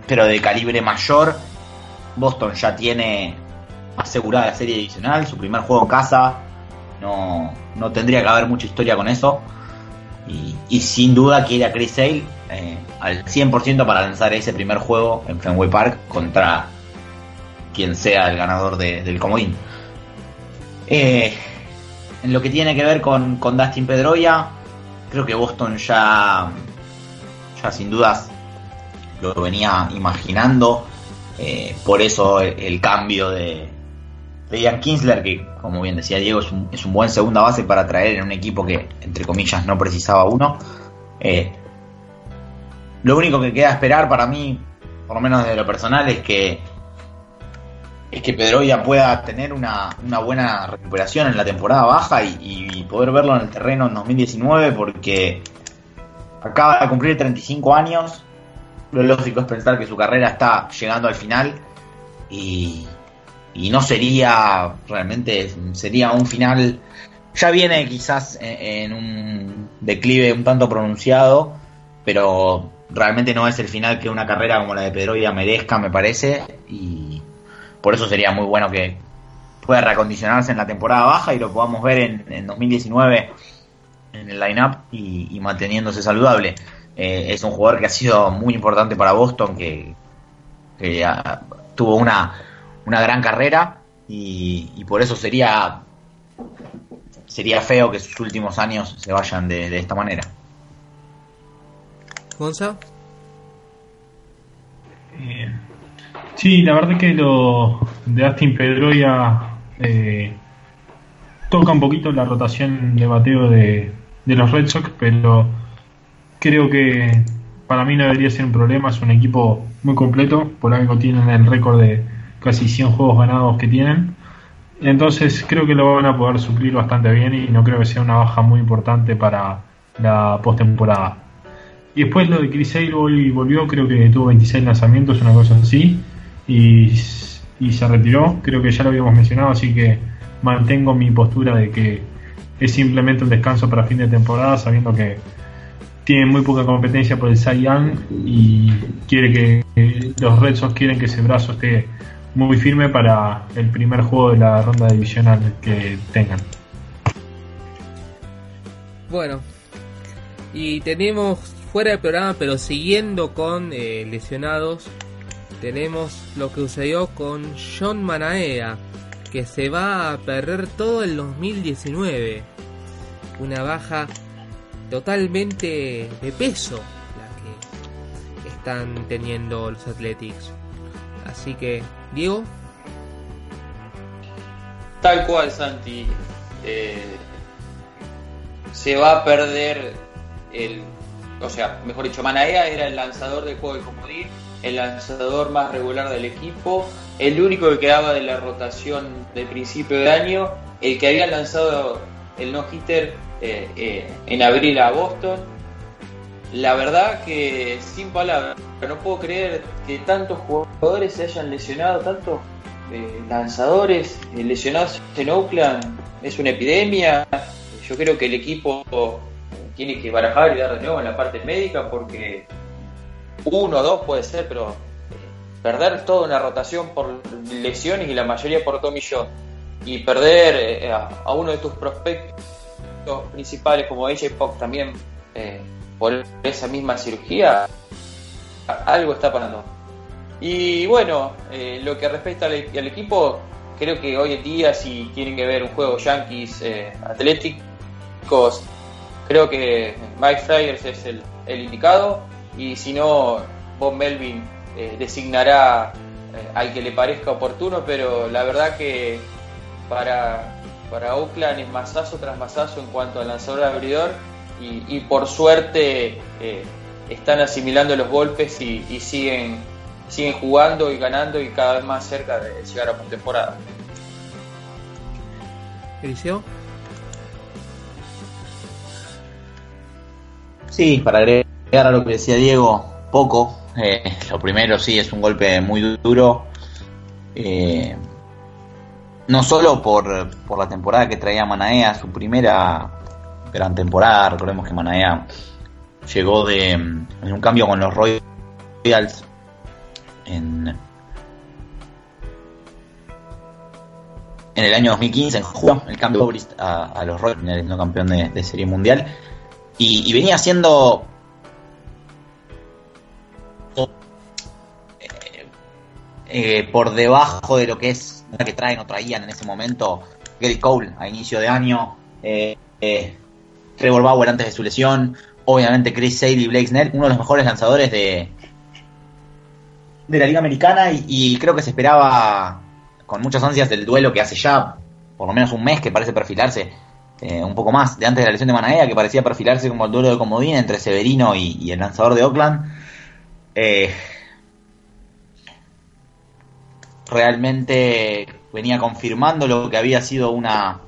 pero de calibre mayor, Boston ya tiene asegurada la serie adicional, su primer juego en casa, no, no tendría que haber mucha historia con eso. Y, sin duda quiere a Chris Sale eh, al 100% para lanzar ese primer juego en Fenway Park contra quien sea el ganador del comodín. Eh, en lo que tiene que ver con, con Dustin Pedroia, creo que Boston ya, ya sin dudas lo venía imaginando. Eh, por eso el, cambio de, de Ian Kinsler, que como bien decía Diego, es un, es un, buen segunda base para traer en un equipo que, entre comillas, no precisaba uno. Eh, lo único que queda esperar para mí, por lo menos desde lo personal, es que es que Pedroia pueda tener una, buena recuperación en la temporada baja y, poder verlo en el terreno en 2019 porque acaba de cumplir 35 años. Lo lógico es pensar que su carrera está llegando al final y, y no sería realmente, sería un final, ya viene quizás en, un declive un tanto pronunciado, pero realmente no es el final que una carrera como la de Pedroia merezca, me parece, y por eso sería muy bueno que pueda reacondicionarse en la temporada baja y lo podamos ver en, 2019 en el line-up y, manteniéndose saludable. Eh, es un jugador que ha sido muy importante para Boston, que, tuvo una, una gran carrera y, por eso sería sería feo que sus últimos años se vayan de, de esta manera. Gonza. Eh, Sí, la verdad que lo de Astin Pedroia eh, toca un poquito la rotación de bateo de, los Red Sox, pero creo que para mí no debería ser un problema. Es un equipo muy completo, por algo tienen el récord de casi 100 juegos ganados que tienen. Entonces creo que lo van a poder suplir bastante bien y no creo que sea una baja muy importante para la postemporada. Y después lo de Chris Sale volvió, creo que tuvo 26 lanzamientos, una cosa así y, se retiró. Creo que ya lo habíamos mencionado, así que mantengo mi postura de que es simplemente un descanso para fin de temporada, sabiendo que tiene muy poca competencia por el Cy Young y quiere que los Red Sox quieren que ese brazo esté muy firme para el primer juego de la ronda divisional que tengan. Bueno, y tenemos fuera del programa, pero siguiendo con eh, lesionados, tenemos lo que sucedió con John Manaea, que se va a perder todo el 2019. Una baja totalmente de peso la que están teniendo los Athletics. Así que, Diego. Tal cual, Santi. Eh, se va a perder el. O sea, mejor dicho, Manaea era el lanzador del juego de comodín el lanzador más regular del equipo, el único que quedaba de la rotación del principio de año, el que había lanzado el no-hitter eh, eh, en abril a Boston. La verdad que sin palabras, no puedo creer que tantos jugadores se hayan lesionado, tantos eh, lanzadores lesionados en Oakland. Es una epidemia. Yo creo que el equipo tiene que barajar y dar de nuevo en la parte médica porque uno o dos puede ser, pero eh, perder toda una rotación por lesiones y la mayoría por John y perder eh, a, uno de tus prospectos principales como AJ también eh, por esa misma cirugía, algo está pasando. Y bueno, lo que respecta al, equipo, creo que hoy en día si tienen que ver un juego Yankees Atléticos, creo que Mike Fryers es el, el indicado y si no, Bob Melvin eh, designará eh, al que le parezca oportuno, pero la verdad que para, para Oakland es masazo tras masazo en cuanto al lanzador abridor y, por suerte eh, están asimilando los golpes y, siguen, siguen jugando y ganando y cada vez más cerca de llegar a postemporada. Eliseo. Sí, para agregar a lo que decía Diego, poco. Eh, lo primero sí es un golpe muy duro. Eh, no solo por, por, la temporada que traía Manaea, su primera gran temporada. Recordemos que Manaea llegó de en un cambio con los Royals en, en el año 2015, en julio, el cambio a, los Royals, no campeón de, Serie Mundial. Y, y venía siendo Eh, por debajo de lo que es la que traen o traían en ese momento Gary Cole a inicio de año. Eh, eh, Trevor Bauer antes de su lesión, obviamente Chris Sale y Blake Snell, uno de los mejores lanzadores de, de la Liga Americana y, creo que se esperaba con muchas ansias del duelo que hace ya por lo menos un mes que parece perfilarse eh, un poco más de antes de la lesión de Manaea, que parecía perfilarse como el duelo de comodín entre Severino y, y el lanzador de Oakland. Eh, realmente venía confirmando lo que había sido una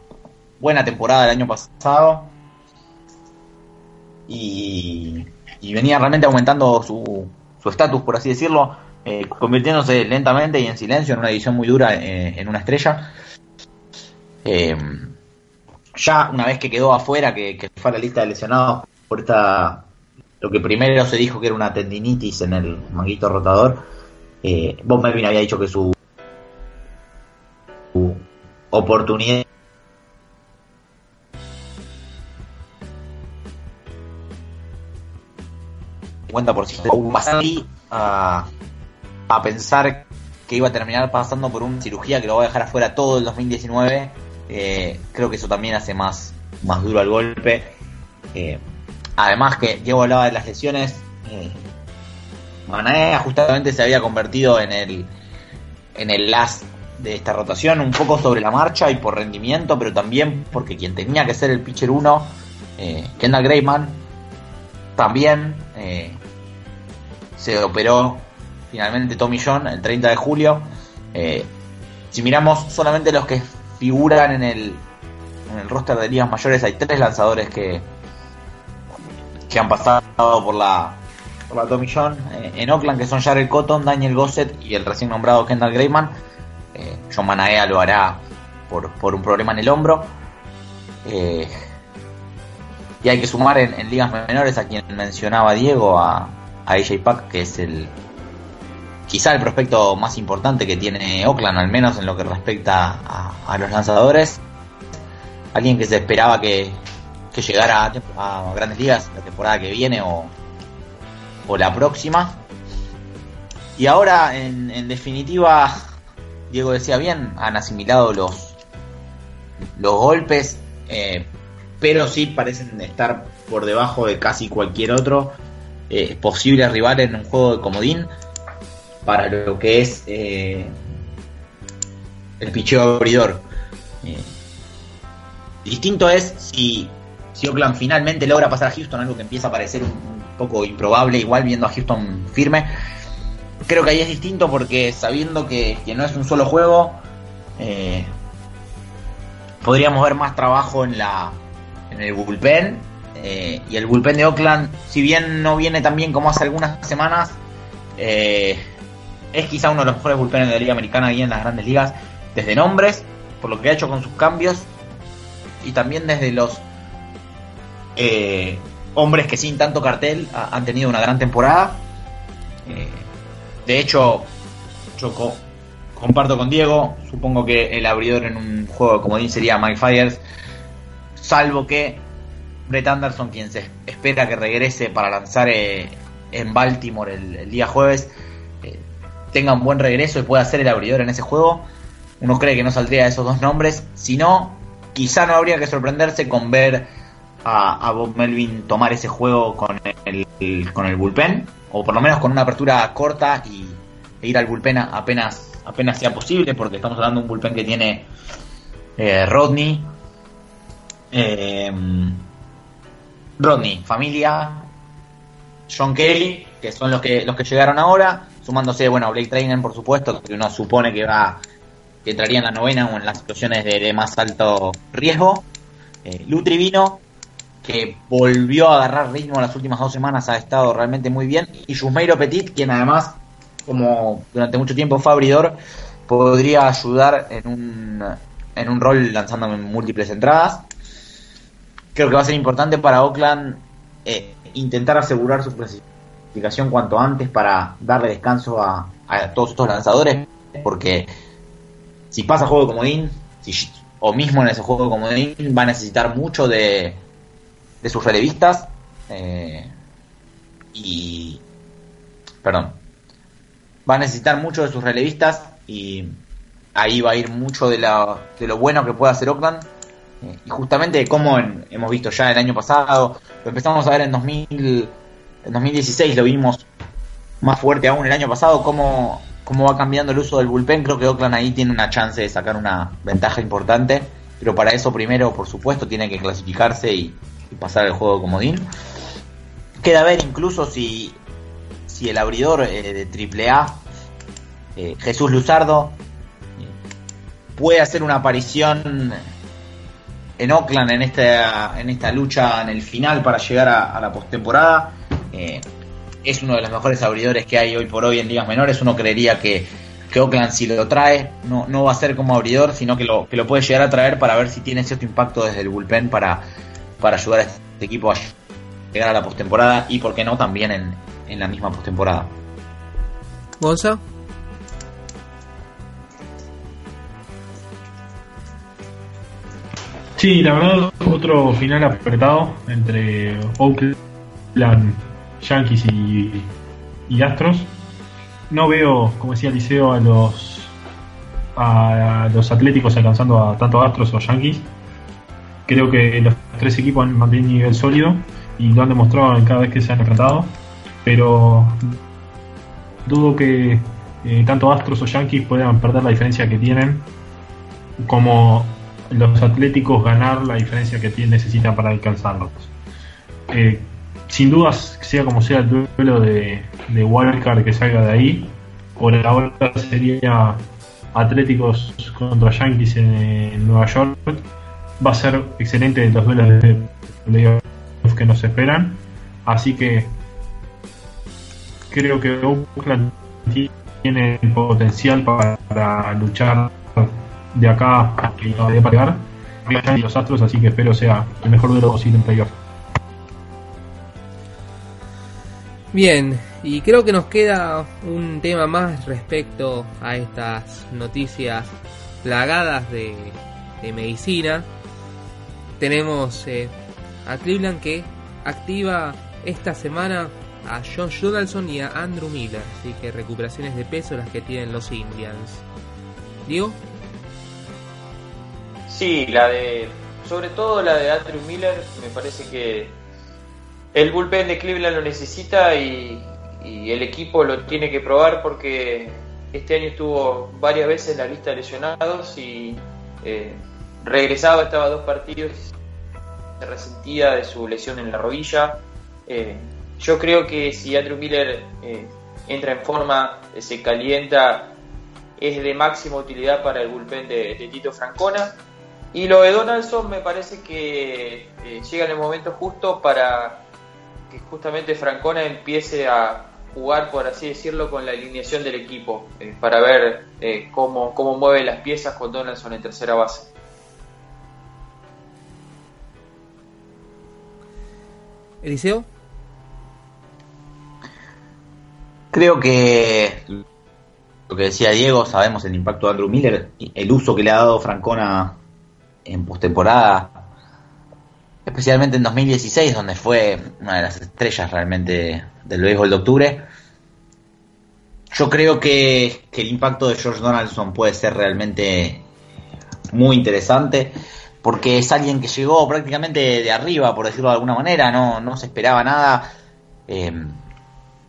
buena temporada del año pasado y, y venía realmente aumentando su estatus, por así decirlo, eh, convirtiéndose lentamente y en silencio en una edición muy dura eh, en una estrella. Eh, ya una vez que quedó afuera, que, fue a la lista de lesionados por esta lo que primero se dijo que era una tendinitis en el manguito rotador, Bob Melvin había dicho que su oportunidad. 50% aún más a, a pensar que iba a terminar pasando por una cirugía que lo va a dejar afuera todo el 2019 eh, creo que eso también hace más, más duro el golpe. Eh, además que Diego hablaba de las lesiones eh, Manaea justamente se había convertido en el en el as de esta rotación un poco sobre la marcha y por rendimiento pero también porque quien tenía que ser el pitcher 1 eh, Kendall Grayman también eh, se operó finalmente Tommy John el 30 de julio. Eh, si miramos solamente los que figuran en el, en el roster de ligas mayores, hay tres lanzadores que, que han pasado por la, por la Tommy John. En Oakland, que son Jared Cotton, Daniel Gossett y el recién nombrado Kendall Grayman. Eh, John Manaea lo hará por, por un problema en el hombro. Eh, y hay que sumar en, ligas menores a quien mencionaba Diego, a, a AJ Pack, que es el quizá el prospecto más importante que tiene Oakland, al menos en lo que respecta a, a los lanzadores. Alguien que se esperaba que, que llegara a, grandes ligas la temporada que viene o, o la próxima. Y ahora, en, definitiva, Diego decía bien, han asimilado los, los golpes. Eh, pero sí parecen estar por debajo de casi cualquier otro eh, posible rival en un juego de comodín para lo que es eh, el picheo abridor. Distinto es si, si Oakland finalmente logra pasar a Houston, algo que empieza a parecer un, un poco improbable, igual viendo a Houston firme. Creo que ahí es distinto porque sabiendo que, que no es un solo juego, eh, podríamos ver más trabajo en la, en el bullpen. Eh, y el bullpen de Oakland, si bien no viene tan bien como hace algunas semanas, eh, es quizá uno de los mejores bullpenes de la Liga Americana y en las grandes ligas, desde nombres, por lo que ha hecho con sus cambios, y también desde los hombres que sin tanto cartel ha, han tenido una gran temporada. De hecho, yo co comparto con Diego, supongo que el abridor en un juego como dice sería Mike Fires. Salvo que Brett Anderson, quien se espera que regrese para lanzar eh, en Baltimore el, día jueves, eh, tenga un buen regreso y pueda ser el abridor en ese juego. Uno cree que no saldría de esos dos nombres, si no, quizá no habría que sorprenderse con ver a, Bob Melvin tomar ese juego con el, con el bullpen, o por lo menos con una apertura corta y e ir al bullpen apenas, apenas sea posible, porque estamos hablando de un bullpen que tiene eh, Rodney, eh, Rodney, familia, John Kelly, que son los que los que llegaron ahora, sumándose, bueno, Blake Trainer, por supuesto, que uno supone que va que entraría en la novena o en las situaciones de, de más alto riesgo. Eh, Lutrivino, que volvió a agarrar ritmo en las últimas dos semanas, ha estado realmente muy bien. Y Jusmeiro Petit, quien además, como durante mucho tiempo fue abridor, podría ayudar en un, en un rol lanzando múltiples entradas creo que va a ser importante para Oakland eh, intentar asegurar su clasificación cuanto antes para darle descanso a, todos estos lanzadores, porque si pasa juego de comodín, si, o mismo en ese juego de comodín, va a necesitar mucho de, de sus relevistas eh, y. Perdón. Va a necesitar mucho de sus relevistas y ahí va a ir mucho de, la, de lo bueno que puede hacer Oakland Eh, y justamente como hemos visto ya el año pasado, lo empezamos a ver en, 2000, en 2016, lo vimos más fuerte aún el año pasado, cómo, cómo va cambiando el uso del bullpen. Creo que Oakland ahí tiene una chance de sacar una ventaja importante, pero para eso primero, por supuesto, tiene que clasificarse y, pasar el juego comodín. Queda ver incluso si, si el abridor eh, de AAA, eh, Jesús Luzardo, puede hacer una aparición en Oakland en esta, en esta lucha en el final para llegar a, la postemporada. Eh, es uno de los mejores abridores que hay hoy por hoy en ligas menores. Uno creería que, que Oakland si lo trae no, no va a ser como abridor, sino que lo, que lo puede llegar a traer para ver si tiene cierto impacto desde el bullpen para, para ayudar a este equipo a llegar a la postemporada y, por qué no, también en, en la misma postemporada. Gonza. Sí, la verdad, otro final apretado entre Oakland, Yankees y, Astros. No veo, como decía Liceo, a los a los Atléticos alcanzando a tanto Astros o Yankees. Creo que los tres equipos han mantenido un nivel sólido y lo han demostrado cada vez que se han enfrentado. Pero dudo que eh, tanto Astros o Yankees puedan perder la diferencia que tienen como los Atléticos ganar la diferencia que necesitan para alcanzarlos. Eh, sin dudas, sea como sea el duelo de, de Wildcard que salga de ahí, por ahora sería Atléticos contra Yankees en, Nueva York. Va a ser excelente los duelos de playoff que nos esperan. Así que creo que Oakland tiene el potencial para luchar de acá que todavía para llegar los Astros, así que espero sea el mejor duelo posible en playoff. Bien, y creo que nos queda un tema más respecto a estas noticias plagadas de, medicina. Tenemos eh, a Cleveland que activa esta semana a John Donaldson y a Andrew Miller, así que recuperaciones de peso las que tienen los Indians. Diego. Sí, la de. Sobre todo la de Andrew Miller, me parece que el bullpen de Cleveland lo necesita y, el equipo lo tiene que probar porque este año estuvo varias veces en la lista de lesionados y eh, regresaba, estaba dos partidos, se resentía de su lesión en la rodilla. Eh, yo creo que si Andrew Miller eh, entra en forma, se calienta, es de máxima utilidad para el bullpen de Tito Francona. Y lo de Donaldson me parece que eh, llega en el momento justo para que justamente Francona empiece a jugar, por así decirlo, con la alineación del equipo, para ver cómo, cómo mueve las piezas con Donaldson en tercera base. Eliseo. Creo que lo que decía Diego, sabemos el impacto de Andrew Miller, el uso que le ha dado Francona en postemporada, especialmente en 2016, donde fue una de las estrellas realmente del béisbol de octubre. Yo creo que, el impacto de George Donaldson puede ser realmente muy interesante, porque es alguien que llegó prácticamente de arriba, por decirlo de alguna manera, no, no se esperaba nada. Em,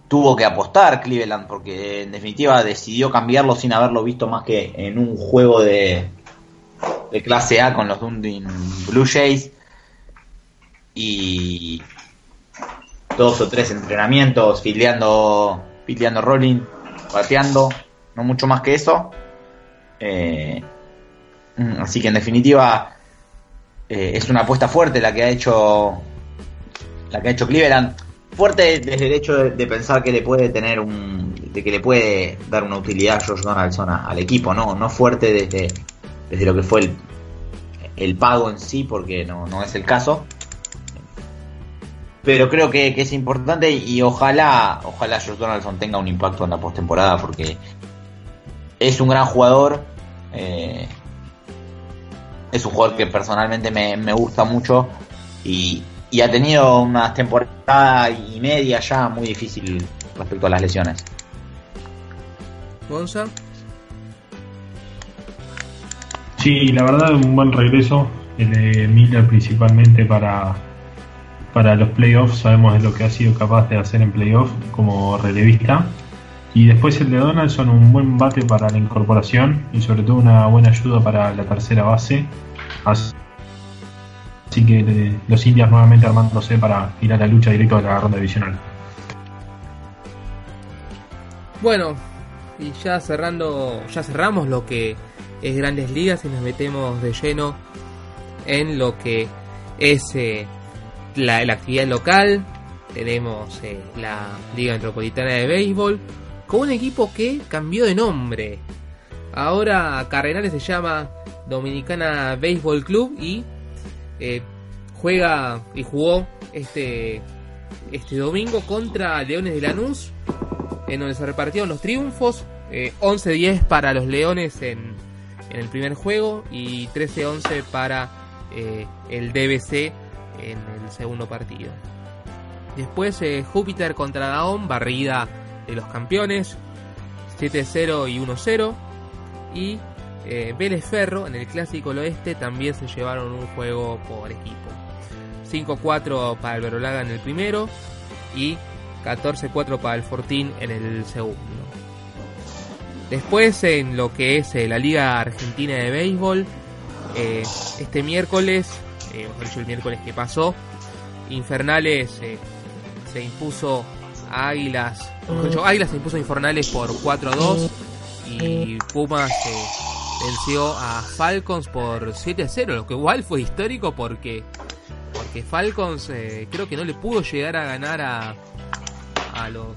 tuvo que apostar Cleveland, porque en definitiva decidió cambiarlo sin haberlo visto más que en un juego de, de clase A con los Dundee Blue Jays y dos o tres entrenamientos fileando, fileando rolling, bateando, no mucho más que eso. Eh, mm, así que en definitiva eh, es una apuesta fuerte la que ha hecho la que ha hecho Cleveland. Fuerte desde el hecho de, pensar que le puede tener un de que le puede dar una utilidad George Donaldson al equipo, no, no fuerte desde desde lo que fue el, el pago en sí, porque no, no es el caso. Pero creo que, es importante y, ojalá, ojalá Josh Donaldson tenga un impacto en la postemporada porque es un gran jugador. Eh, es un jugador que personalmente me, gusta mucho y, y, ha tenido una temporada y media ya muy difícil respecto a las lesiones. Gonza. Sí, la verdad, un buen regreso. el de Miller principalmente para, para los playoffs, sabemos de lo que ha sido capaz de hacer en playoffs como relevista. Y después el de Donaldson, un buen bate para la incorporación y sobre todo una buena ayuda para la tercera base. Así que eh, los indias nuevamente armándose para ir a la lucha directa de la ronda divisional. Bueno, y ya cerrando, ya cerramos lo que es Grandes Ligas y nos metemos de lleno en lo que es eh, la, actividad local. Tenemos eh, la Liga Metropolitana de Béisbol con un equipo que cambió de nombre. Ahora Cardenales se llama Dominicana Baseball Club y eh, juega y jugó este, este domingo contra Leones de Lanús, en donde se repartieron los triunfos. 11-10 para los Leones en, en el primer juego y 13-11 para eh, el DBC en el segundo partido. Después eh, Júpiter contra Daon, barrida de los campeones, 7-0 y 1-0. Y eh, Vélez Ferro en el Clásico Oeste también se llevaron un juego por equipo. 5-4 para el Verolaga en el primero y 14-4 para el Fortín en el segundo. Después en lo que es la Liga Argentina de Béisbol, eh, este miércoles, eh, el miércoles que pasó, Infernales eh, se impuso a Águilas, Águilas se impuso a Infernales por 4-2 y Pumas venció a Falcons por 7-0, lo que igual fue histórico porque porque Falcons creo que no le pudo llegar a ganar a, a los...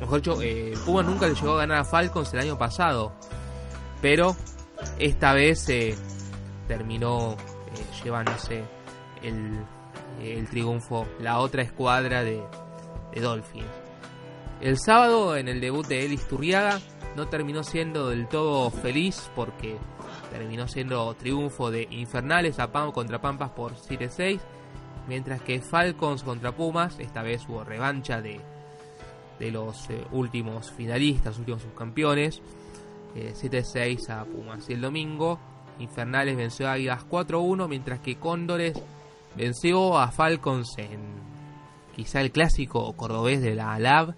mejor dicho, Pumas nunca le llegó a ganar a Falcons el año pasado, pero esta vez terminó eh, llevándose el, el, triunfo la otra escuadra de, de, Dolphins. El sábado en el debut de Elis Turriaga no terminó siendo del todo feliz porque terminó siendo triunfo de Infernales a Pam contra Pampas por 7-6, mientras que Falcons contra Pumas, esta vez hubo revancha de, de los eh, últimos finalistas, últimos subcampeones, 7-6 eh, a Pumas. Y el domingo Infernales venció a Águilas 4-1, mientras que Cóndores venció a Falcons en quizá el clásico cordobés de la LAB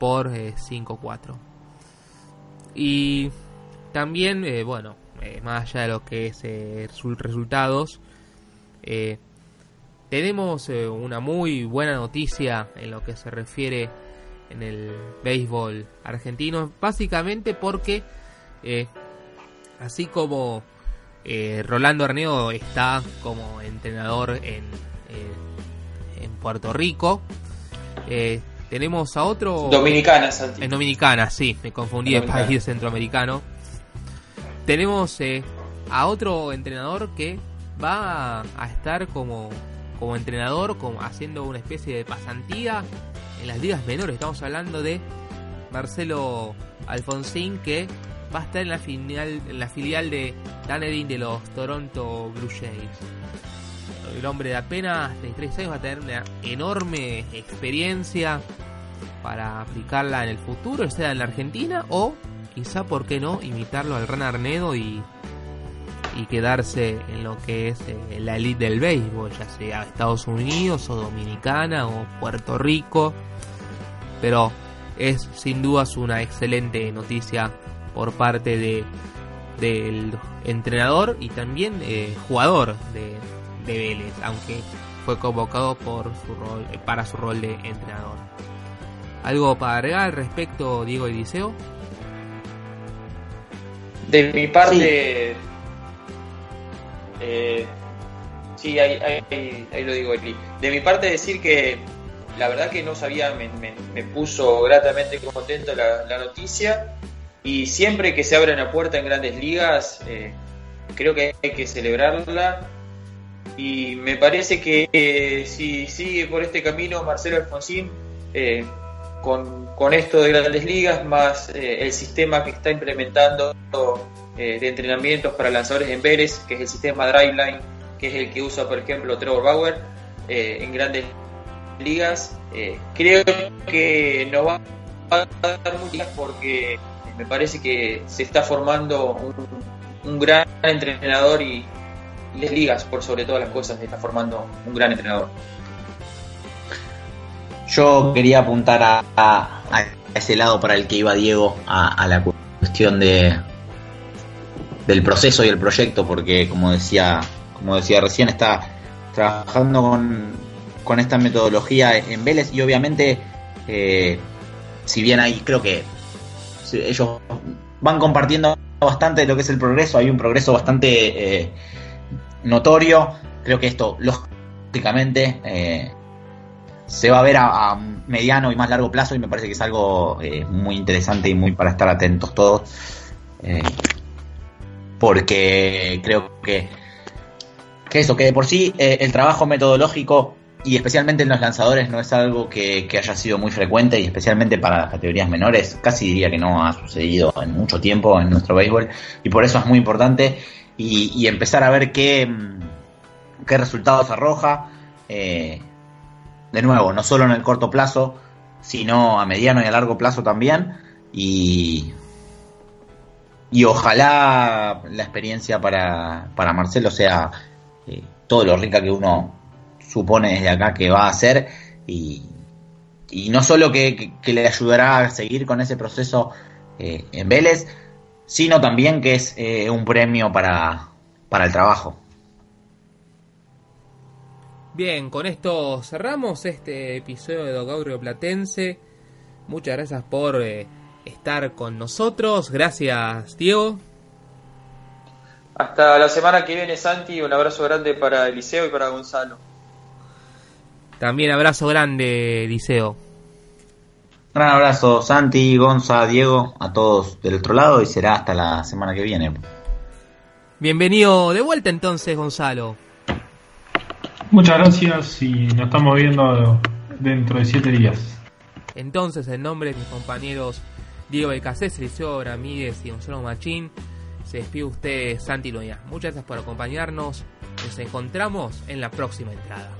por 5-4. Eh, y también, eh, bueno, eh, más allá de lo que es resultados, tenemos una muy buena noticia en lo que se refiere en el béisbol argentino, básicamente porque así como Rolando Arneo está como entrenador en, en Puerto Rico. Eh, tenemos a otro. Dominicana, Santi. En Dominicana, sí, me confundí de país centroamericano. Tenemos a otro entrenador que va a estar como, como entrenador, como haciendo una especie de pasantía en las ligas menores. Estamos hablando de Marcelo Alfonsín, que va a estar en la, final, en la filial de Dunedin de los Toronto Blue Jays. El hombre de apenas 33 años va a tener una enorme experiencia para aplicarla en el futuro, sea en la Argentina o quizá, ¿por qué no?, imitarlo al Ran Arnedo y, y quedarse en lo que es eh, la elite del béisbol, ya sea Estados Unidos o Dominicana o Puerto Rico. Pero es sin dudas una excelente noticia por parte de del entrenador y también eh, jugador de, de, Vélez, aunque fue convocado por su rol, para su rol de entrenador. ¿Algo para agregar al respecto, Diego Eliseo? De mi parte, sí, eh, sí ahí, ahí, lo digo, De mi parte decir que la verdad que no sabía, me, me, puso gratamente contento la, la noticia y siempre que se abre una puerta en grandes ligas, eh, creo que hay que celebrarla. Y me parece que eh, si sigue por este camino Marcelo Alfonsín, eh, con, con, esto de grandes ligas, más el sistema que está implementando de entrenamientos para lanzadores en Vélez, que es el sistema Driveline, que es el que usa, por ejemplo, Trevor Bauer en grandes ligas, creo que nos va a dar muchas porque me parece que se está formando un, gran entrenador y, las ligas, por sobre todas las cosas, está formando un gran entrenador. Yo quería apuntar a, a- ese lado para el que iba Diego, a, la cuestión de del proceso y el proyecto, porque como decía, como decía recién, está trabajando con, con esta metodología en Vélez y obviamente, eh, si bien ahí creo que ellos van compartiendo bastante lo que es el progreso, hay un progreso bastante eh, notorio, creo que esto lógicamente eh, se va a ver a, mediano y más largo plazo y me parece que es algo eh, muy interesante y muy para estar atentos todos. Eh, porque creo que, que eso, que de por sí el trabajo metodológico y especialmente en los lanzadores no es algo que, que haya sido muy frecuente y especialmente para las categorías menores, casi diría que no ha sucedido en mucho tiempo en nuestro béisbol y por eso es muy importante y, empezar a ver qué, mm, qué resultados arroja. eh, de nuevo, no solo en el corto plazo, sino a mediano y a largo plazo también. Y, y ojalá la experiencia para, para Marcelo sea eh, todo lo rica que uno supone desde acá que va a hacer. Y, y no solo que le ayudará a seguir con ese proceso eh, en Vélez, sino también que es eh, un premio para, para el trabajo. Bien, con esto cerramos este episodio de Docaurio Platense. Muchas gracias por eh, estar con nosotros. Gracias, Diego. Hasta la semana que viene, Santi. Un abrazo grande para Eliseo y para Gonzalo. También abrazo grande, Liceo. Gran abrazo, Santi, Gonza, Diego, a todos del otro lado y será hasta la semana que viene. Bienvenido de vuelta entonces, Gonzalo. Muchas gracias y nos estamos viendo dentro de siete días. Entonces, en nombre de mis compañeros Diego Becasés, Liceo Ramírez y Gonzalo Machín, se despide usted, Santi Loña. Muchas gracias por acompañarnos. Nos encontramos en la próxima entrada.